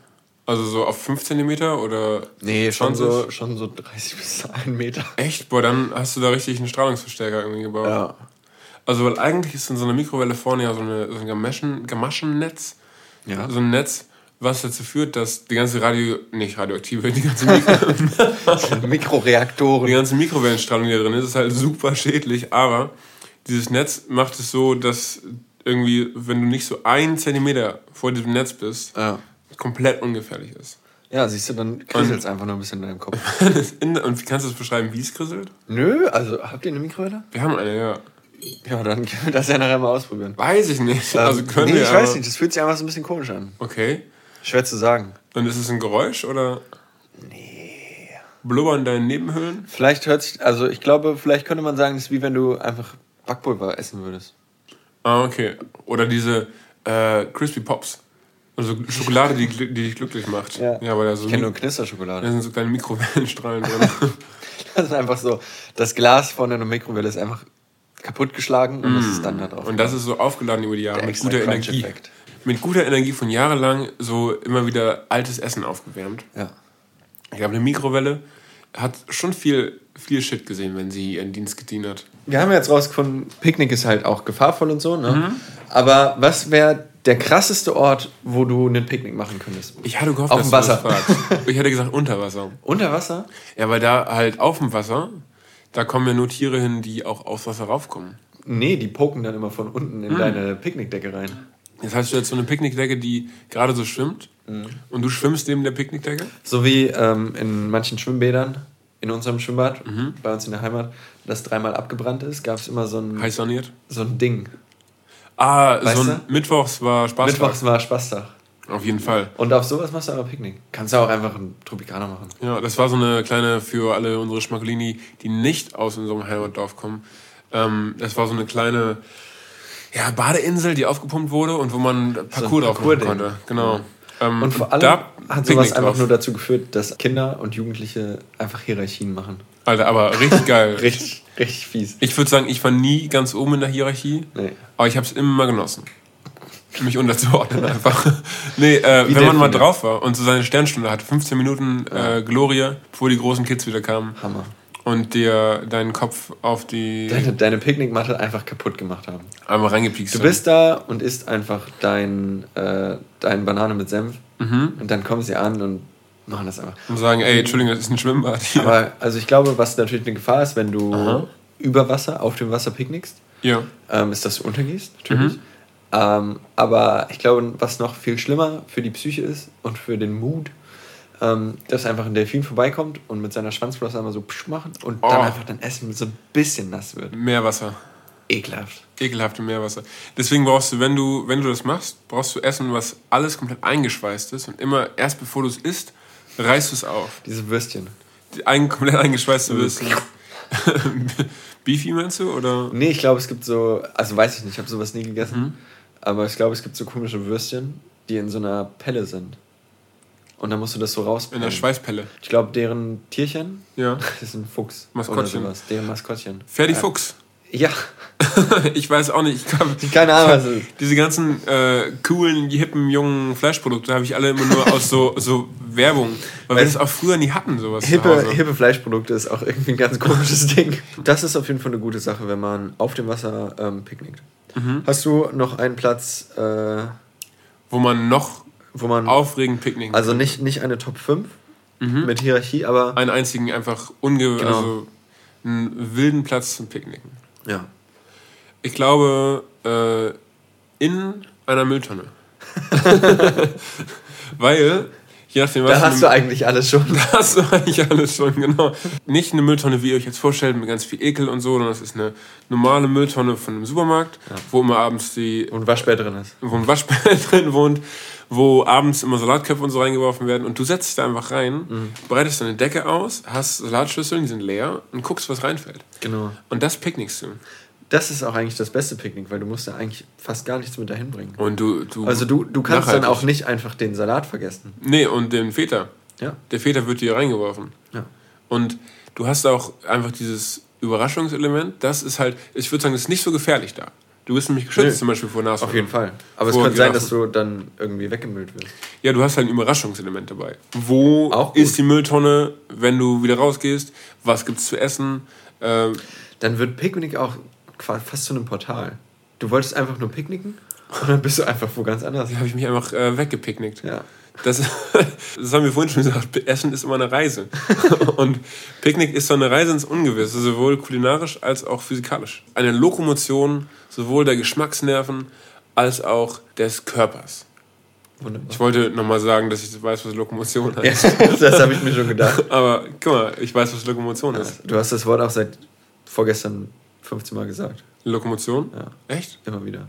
Also so auf 5 cm oder Nee, schon 20? so, schon so 30 bis 1 Meter. Echt? Boah, dann hast du da richtig einen Strahlungsverstärker irgendwie gebaut. Ja. Also, weil eigentlich ist in so einer Mikrowelle vorne ja so, eine, so ein Gamaschen, Gamaschennetz. Ja. So ein Netz, was dazu führt, dass die ganze Radio, nicht radioaktive, die ganze, Mikro, die Mikroreaktoren. ganze Mikrowellenstrahlung, die da drin ist, ist halt super schädlich. Aber dieses Netz macht es so, dass irgendwie, wenn du nicht so einen Zentimeter vor diesem Netz bist, Ja. komplett ungefährlich ist. Ja, siehst du, dann kriselt es einfach nur ein bisschen in deinem Kopf. In- Und kannst du das beschreiben, wie es krisselt? Nö, also habt ihr eine Mikrowelle? Wir haben eine, ja. Ja, dann können wir das ja nachher mal ausprobieren. Weiß ich nicht. Also können nee, wir. ich weiß nicht, das fühlt sich einfach so ein bisschen komisch an. Okay. Schwer zu sagen. Und ist es ein Geräusch oder? Nee. Blubbern deine Nebenhöhlen? Vielleicht hört sich, also ich glaube, vielleicht könnte man sagen, das ist wie wenn du einfach Backpulver essen würdest. Ah, okay. Oder diese äh, Crispy Pops. Also Schokolade, die, die dich glücklich macht. Ja. ja weil da so, Ich kenne nur da Knisterschokolade. sind so kleine Mikrowellenstrahlen drin. Das ist einfach so, das Glas von einer Mikrowelle ist einfach kaputtgeschlagen und das ist dann da drauf. Und das ist so aufgeladen über die Jahre Der mit guter Energie. Effekt. Mit guter Energie von jahrelang so immer wieder altes Essen aufgewärmt. ja. Ich glaube, eine Mikrowelle hat schon viel, viel Shit gesehen, wenn sie ihren Dienst gedient hat. Wir haben jetzt rausgefunden, Picknick ist halt auch gefahrvoll und so, ne? Mhm. Aber was wäre der krasseste Ort, wo du einen Picknick machen könntest? Ich hatte gehofft, Auf dass dem Wasser. Ich hätte gesagt unter Wasser. Unter Wasser? Ja, weil da halt auf dem Wasser, da kommen ja nur Tiere hin, die auch aufs Wasser raufkommen. Nee, die poken dann immer von unten in deine Picknickdecke rein. Das heißt, du hast so eine Picknickdecke, die gerade so schwimmt und du schwimmst neben der Picknickdecke. So wie ähm, in manchen Schwimmbädern in unserem Schwimmbad, Mhm. bei uns in der Heimat, das dreimal abgebrannt ist, gab es immer so ein, Heiß saniert. so ein Ding. Ah, Weißt so ein Mittwochs war Spaß. Mittwochs war Spaßtag. Auf jeden Fall. Und auf sowas machst du aber Picknick. Kannst du auch einfach einen Tropikaner machen. Ja, das war so eine kleine für alle unsere Schmackolini, die nicht aus unserem Heimatdorf kommen. Ähm, das war so eine kleine ja, Badeinsel, die aufgepumpt wurde und wo man Parcours drauf machen Parcours-Ding. konnte. Genau. Ähm, Und vor allem da hat sowas einfach drauf. nur dazu geführt, dass Kinder und Jugendliche einfach Hierarchien machen. Alter, aber richtig geil. Richtig, richtig fies. Ich würde sagen, ich war nie ganz oben in der Hierarchie, Nee. aber ich habe es immer genossen. Mich unterzuordnen einfach. nee, äh, wenn man mal drauf war und so seine Sternstunde hatte, 15 Minuten äh, Gloria, bevor die großen Kids wieder kamen Hammer. Und dir deinen Kopf auf die Deine, deine Picknickmatte einfach kaputt gemacht haben. einmal reingepiekst Du bist da und isst einfach dein, äh, dein Banane mit Senf. Mhm. Und dann kommen sie an und machen das einfach. und sagen, ey, Entschuldigung, das ist ein Schwimmbad hier. Aber also ich glaube, was natürlich eine Gefahr ist, wenn du Aha. über Wasser, auf dem Wasser picknickst, ja. ähm, ist, dass du untergehst, natürlich. Mhm. Ähm, aber ich glaube, was noch viel schlimmer für die Psyche ist und für den Mut, ähm, dass einfach ein Delfin vorbeikommt und mit seiner Schwanzflosse einmal so psch machen und dann Oh. einfach dein Essen so ein bisschen nass wird. Meerwasser. Ekelhaft. Ekelhafte Meerwasser. Deswegen brauchst du, wenn du, wenn du das machst, brauchst du Essen, was alles komplett eingeschweißt ist und immer erst bevor du es isst, reißt du es auf. Diese Würstchen. Die ein, komplett eingeschweißte Würstchen. Beefy meinst du? Oder? Nee, ich glaube, es gibt so, also weiß ich nicht, ich habe sowas nie Mhm. gegessen, aber ich glaube, es gibt so komische Würstchen, die in so einer Pelle sind. Und dann musst du das so In rausbringen. der Schweißpelle. Ich glaube, deren Tierchen, Ja. das ist ein Fuchs. Maskottchen. Oder sowas. Deren Maskottchen. Ferdi Äh, Fuchs. Ja, ich weiß auch nicht. Ich glaub, keine Ahnung, was es ist. diese ganzen äh, coolen, hippen, jungen Fleischprodukte habe ich alle immer nur aus so, so Werbung. Weil wir Weil- das auch früher nie hatten, sowas Hippe, hippe Fleischprodukte ist auch irgendwie ein ganz komisches Ding. Das ist auf jeden Fall eine gute Sache, wenn man auf dem Wasser ähm, picknickt. Mhm. Hast du noch einen Platz, äh, Wo man noch wo man. aufregend picknicken also nicht, nicht eine Top 5 mit Hierarchie, aber. einen einzigen einfach unge Genau. also einen wilden Platz zum Picknicken. Ja. Ich glaube, äh, in einer Mülltonne. Weil, je nachdem, was Da hast du eigentlich alles schon. Da hast du eigentlich alles schon, genau. Nicht eine Mülltonne, wie ihr euch jetzt vorstellt, mit ganz viel Ekel und so, sondern es ist eine normale Mülltonne von einem Supermarkt, wo immer abends die, Und Waschbär drin ist. wo ein Waschbär drin wohnt, wo abends immer Salatköpfe und so reingeworfen werden und du setzt dich da einfach rein, Mhm. breitest deine Decke aus, hast Salatschüsseln, die sind leer und guckst, was reinfällt. Genau. Und das picknickst du. Das ist auch eigentlich das beste Picknick, weil du musst ja eigentlich fast gar nichts mit dahin bringen. Und du, du Also du, du kannst dann nachhaltig. auch nicht einfach den Salat vergessen. Nee, und den Feta. Ja. Der Feta wird dir reingeworfen. Ja. Und du hast auch einfach dieses Überraschungselement. Das ist halt, ich würde sagen, das ist nicht so gefährlich da. Du bist nämlich geschützt Nee. zum Beispiel vor Nashorn. Auf jeden Fall. Aber es kann sein, dass du dann irgendwie weggemüllt wirst. Ja, du hast halt ein Überraschungselement dabei. Wo ist die Mülltonne, wenn du wieder rausgehst? Was gibt's zu essen? Ähm, Dann wird Picknick auch fast zu einem Portal. Du wolltest einfach nur picknicken und dann bist du einfach wo ganz anders. da habe ich mich einfach äh, weggepicknickt. Ja. Das, das haben wir vorhin schon gesagt. Essen ist immer eine Reise. Und Picknick ist so eine Reise ins Ungewisse, sowohl kulinarisch als auch physikalisch. Eine Lokomotion sowohl der Geschmacksnerven als auch des Körpers. Wunderbar. Ich wollte nochmal sagen, dass ich weiß, was Lokomotion Ja, heißt. das habe ich mir schon gedacht. Aber guck mal, ich weiß, was Lokomotion ist. Du hast das Wort auch seit vorgestern 15 Mal gesagt. Lokomotion? Ja. Echt? Immer wieder.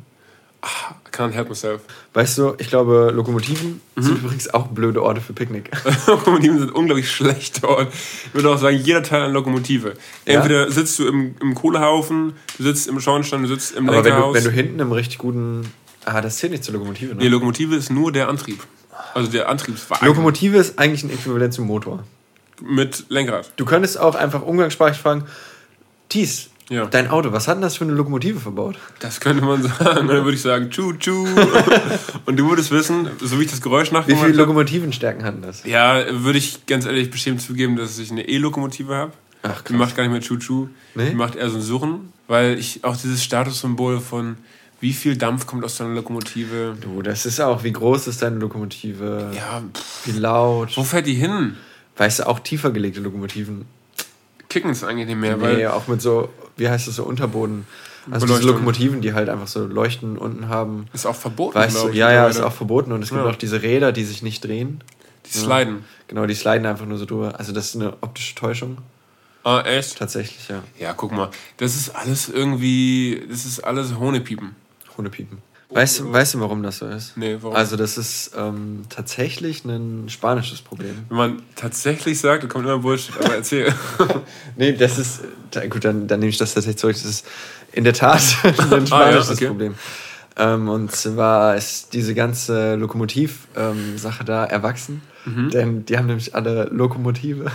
I can't help myself. Weißt du, ich glaube, Lokomotiven Mhm. sind übrigens auch blöde Orte für Picknick. Lokomotiven sind unglaublich schlecht dort. Ich würde auch sagen, jeder Teil an Lokomotive. Ja? Entweder sitzt du im, im Kohlehaufen, du sitzt im Schornstein, du sitzt im Aber wenn du, wenn du hinten im richtig guten Ah, das zählt nicht zur Lokomotive, ne? Die Lokomotive ist nur der Antrieb. Also der Antriebswagen Lokomotive ist eigentlich ein Äquivalent zum Motor. mit Lenkrad. Du könntest auch einfach umgangssprachlich fragen, Thies, Ja. dein Auto, was hat denn das für eine Lokomotive verbaut? Das könnte man sagen. Dann würde ich sagen, tschu, tschu. Und du würdest wissen, so wie ich das Geräusch Wie nachgemacht viele habe, Lokomotivenstärken hat denn das? ja, würde ich ganz ehrlich beschämt zugeben, dass ich eine E-Lokomotive habe. Ach, Die macht gar nicht mehr Tschu-Tschu. Nee? Die macht eher so ein Surren, weil ich auch dieses Statussymbol von wie viel Dampf kommt aus deiner Lokomotive. Du, das ist auch, wie groß ist deine Lokomotive? Ja, pff, Wie laut? wo fährt die hin? Weißt du, auch tiefer gelegte Lokomotiven. Kicken es eigentlich nicht mehr, Nee, weil auch mit so, wie heißt das, so Unterboden. Also diese. Lokomotiven, die halt einfach so Leuchten unten haben. ist auch verboten. Weißt du, ich, ja, ja, ist auch verboten. Und es gibt Ja. auch diese Räder, die sich nicht drehen. Die sliden. Genau, die sliden einfach nur so drüber. Also das ist eine optische Täuschung. Ah, echt? Tatsächlich, ja. Ja, guck mal. Das ist alles irgendwie, das ist alles Hohnepiepen. Hundepiepen. Weißt, du- weißt du, warum das so ist? Nee, warum? Also das ist ähm, tatsächlich ein spanisches Problem. Wenn man tatsächlich sagt, da kommt immer Bullshit, aber erzähl. Nee, das ist, gut, dann, dann nehme ich das tatsächlich zurück. Das ist in der Tat ein spanisches okay. Problem. Ähm, und zwar ist diese ganze Lokomotiv-Sache da erwachsen. Mhm. Denn die haben nämlich alle Lokomotive.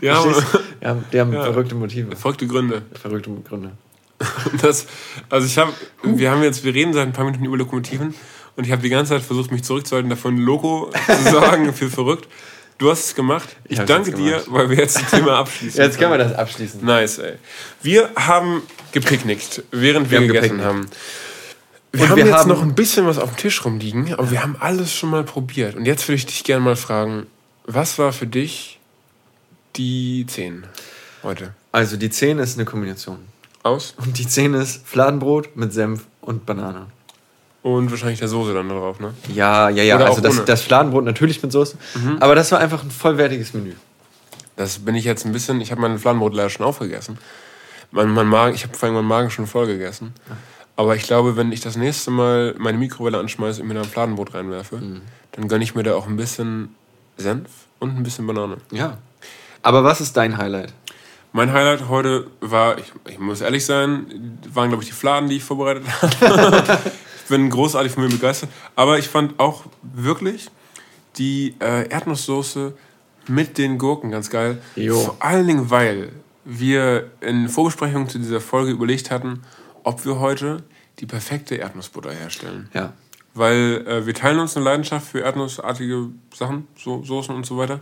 Ja, Verstehst du? Die haben, die haben Ja. verrückte Motive. verrückte Gründe. Verrückte Gründe. Das, also ich habe, wir haben jetzt, wir reden seit ein paar Minuten über Lokomotiven und ich habe die ganze Zeit versucht, mich zurückzuhalten, davon Loco zu sagen für verrückt. Du hast es gemacht. Ich hab's danke dir, weil wir jetzt das Thema abschließen. Jetzt können wir das abschließen. Nice, ey. Wir haben gepicknickt, während wir, Wir haben gegessen gepicknickt. haben. Wir Und haben wir jetzt haben- noch ein bisschen was auf dem Tisch rumliegen, aber wir haben alles schon mal probiert. Und jetzt würde ich dich gerne mal fragen, was war für dich die 10 heute? Also die 10 ist eine Kombination. Aus? Und die 10 ist Fladenbrot mit Senf und Banane. Und wahrscheinlich der Soße dann drauf, ne? Ja, ja, ja. Oder also das. Mhm. das Fladenbrot natürlich mit Soße. Aber das war einfach ein vollwertiges Menü. Das bin ich jetzt ein bisschen, ich habe meinen Fladenbrot leider schon aufgegessen. Mein, mein Magen, ich habe vor allem meinen Magen schon voll gegessen. Aber ich glaube, wenn ich das nächste Mal meine Mikrowelle anschmeiße und mir da ein Fladenbrot reinwerfe, Mhm. dann gönne ich mir da auch ein bisschen Senf und ein bisschen Banane. Ja. Aber was ist dein Highlight? Mein Highlight heute war, ich, ich muss ehrlich sein, waren glaube ich die Fladen, die ich vorbereitet habe. ich bin großartig von mir begeistert. Aber ich fand auch wirklich die äh, Erdnusssoße mit den Gurken ganz geil. Jo. Vor allen Dingen, weil wir in Vorbesprechungen zu dieser Folge überlegt hatten, ob wir heute die perfekte Erdnussbutter herstellen. Ja. Weil äh, wir teilen uns eine Leidenschaft für erdnussartige Sachen, so Soßen und so weiter.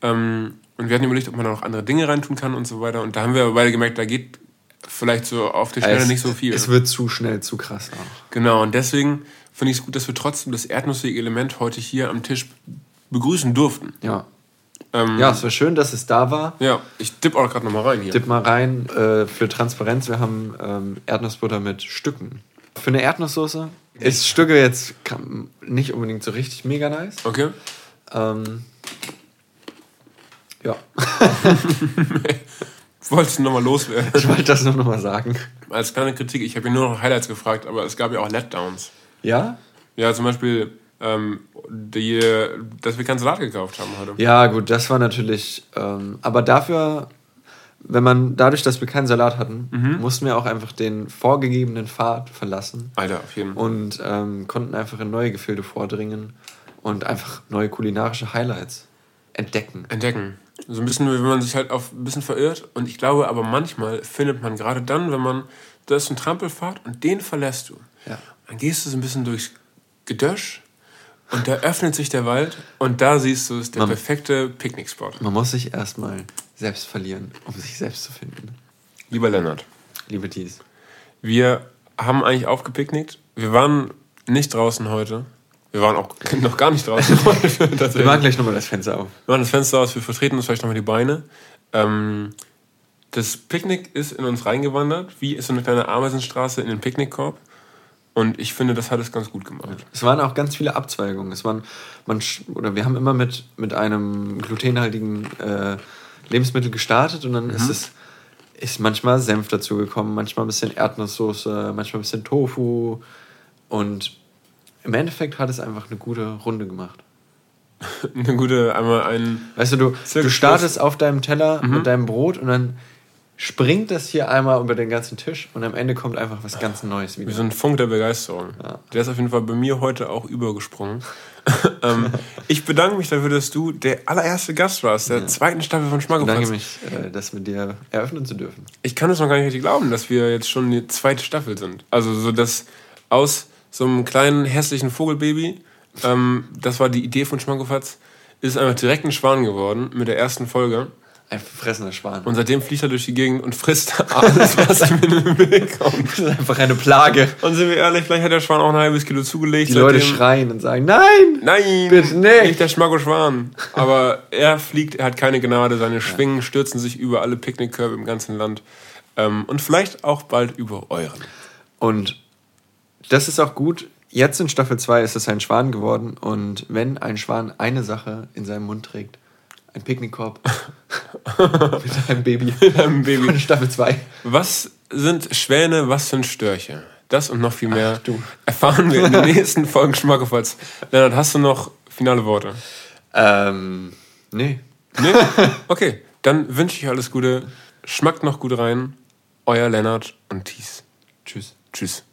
Ähm, und wir hatten überlegt, ob man da noch andere Dinge reintun kann und so weiter. Und da haben wir aber beide gemerkt, da geht vielleicht so auf die Schnelle es, nicht so viel. Es wird zu schnell, zu krass auch. Genau, und deswegen finde ich es gut, dass wir trotzdem das erdnussige Element heute hier am Tisch begrüßen durften. Ja. Ähm, Ja, es war schön, dass es da war. ja, ich dipp auch gerade nochmal rein hier. Tipp mal rein äh, für Transparenz. Wir haben ähm, Erdnussbutter mit Stücken. Für eine Erdnusssoße ist Stücke jetzt nicht unbedingt so richtig mega nice. Okay. Ähm, ja, Wolltest du nochmal loswerden? ich wollte das nur noch mal sagen. Als kleine Kritik, ich habe ja nur noch Highlights gefragt, aber es gab ja auch Letdowns. Ja? Ja, zum Beispiel, ähm, die, dass wir keinen Salat gekauft haben heute. Ja, gut, das war natürlich. Ähm, aber dafür, wenn man dadurch, dass wir keinen Salat hatten, mussten wir auch einfach den vorgegebenen Pfad verlassen Alter, auf jeden Fall. und ähm, konnten einfach in neue Gefilde vordringen und einfach neue kulinarische Highlights entdecken. Entdecken. So ein bisschen, wenn man sich halt auf ein bisschen verirrt. Und ich glaube aber manchmal findet man gerade dann, wenn man, da ist ein Trampelpfad und den verlässt du. Ja. Dann gehst du so ein bisschen durchs Gedösch und da öffnet sich der Wald und da siehst du es, der Man- perfekte Picknickspot. Man muss sich erstmal selbst verlieren, um sich selbst zu finden. Lieber Lennart, Liebe Dies. wir haben eigentlich aufgepicknickt. Wir waren nicht draußen heute. Wir waren auch noch gar nicht draußen. Wir machen gleich nochmal das Fenster auf. Wir machen das Fenster aus, wir vertreten uns vielleicht nochmal die Beine. Ähm, das Picknick ist in uns reingewandert, wie ist so eine kleine Ameisenstraße in den Picknickkorb. Und ich finde, das hat es ganz gut gemacht. Es waren auch ganz viele Abzweigungen. Es waren, man, oder wir haben immer mit, mit einem glutenhaltigen äh, Lebensmittel gestartet und dann ist es ist manchmal Senf dazugekommen, manchmal ein bisschen Erdnusssoße, manchmal ein bisschen Tofu und im Endeffekt hat es einfach eine gute Runde gemacht. Eine gute, einmal ein. Weißt du, du, du startest auf deinem Teller mit deinem Brot und dann springt das hier einmal über den ganzen Tisch und am Ende kommt einfach was ganz Neues wieder. Wie so ein Funk der Begeisterung. Der ist auf jeden Fall bei mir heute auch übergesprungen. ähm, ich bedanke mich dafür, dass du der allererste Gast warst, der zweiten Staffel von Ich bedanke Schmackofatz. mich, äh, das mit dir eröffnen zu dürfen. Ich kann es noch gar nicht richtig glauben, dass wir jetzt schon die zweite Staffel sind. Also so dass aus so einem kleinen hässlichen Vogelbaby, ähm, das war die Idee von Schmackofatz, ist einfach direkt ein Schwan geworden mit der ersten Folge. Ein verfressener Schwan. Und seitdem fliegt er durch die Gegend und frisst alles, was ihm in den Weg kommt. das ist einfach eine Plage. Und sind wir ehrlich, vielleicht hat der Schwan auch ein halbes Kilo zugelegt. Die Leute schreien und sagen, nein! Nein, Bitte nicht. nicht der Schmacko-Schwan. Aber er fliegt, er hat keine Gnade, seine Schwingen stürzen sich über alle Picknickkörbe im ganzen Land. Ähm, und vielleicht auch bald über euren. Und das ist auch gut. Jetzt in Staffel 2 ist es ein Schwan geworden. Und wenn ein Schwan eine Sache in seinem Mund trägt, ein Picknickkorb mit einem Baby, einem Baby. von Staffel 2. Was sind Schwäne, was sind Störche? Das und noch viel mehr Ach, erfahren wir in den nächsten Folgen Schmackofatz. Lennart, hast du noch finale Worte? Ähm, nee. Nee? Okay, dann wünsche ich euch alles Gute. Schmackt noch gut rein. Euer Lennart und Thies. Tschüss. Tschüss.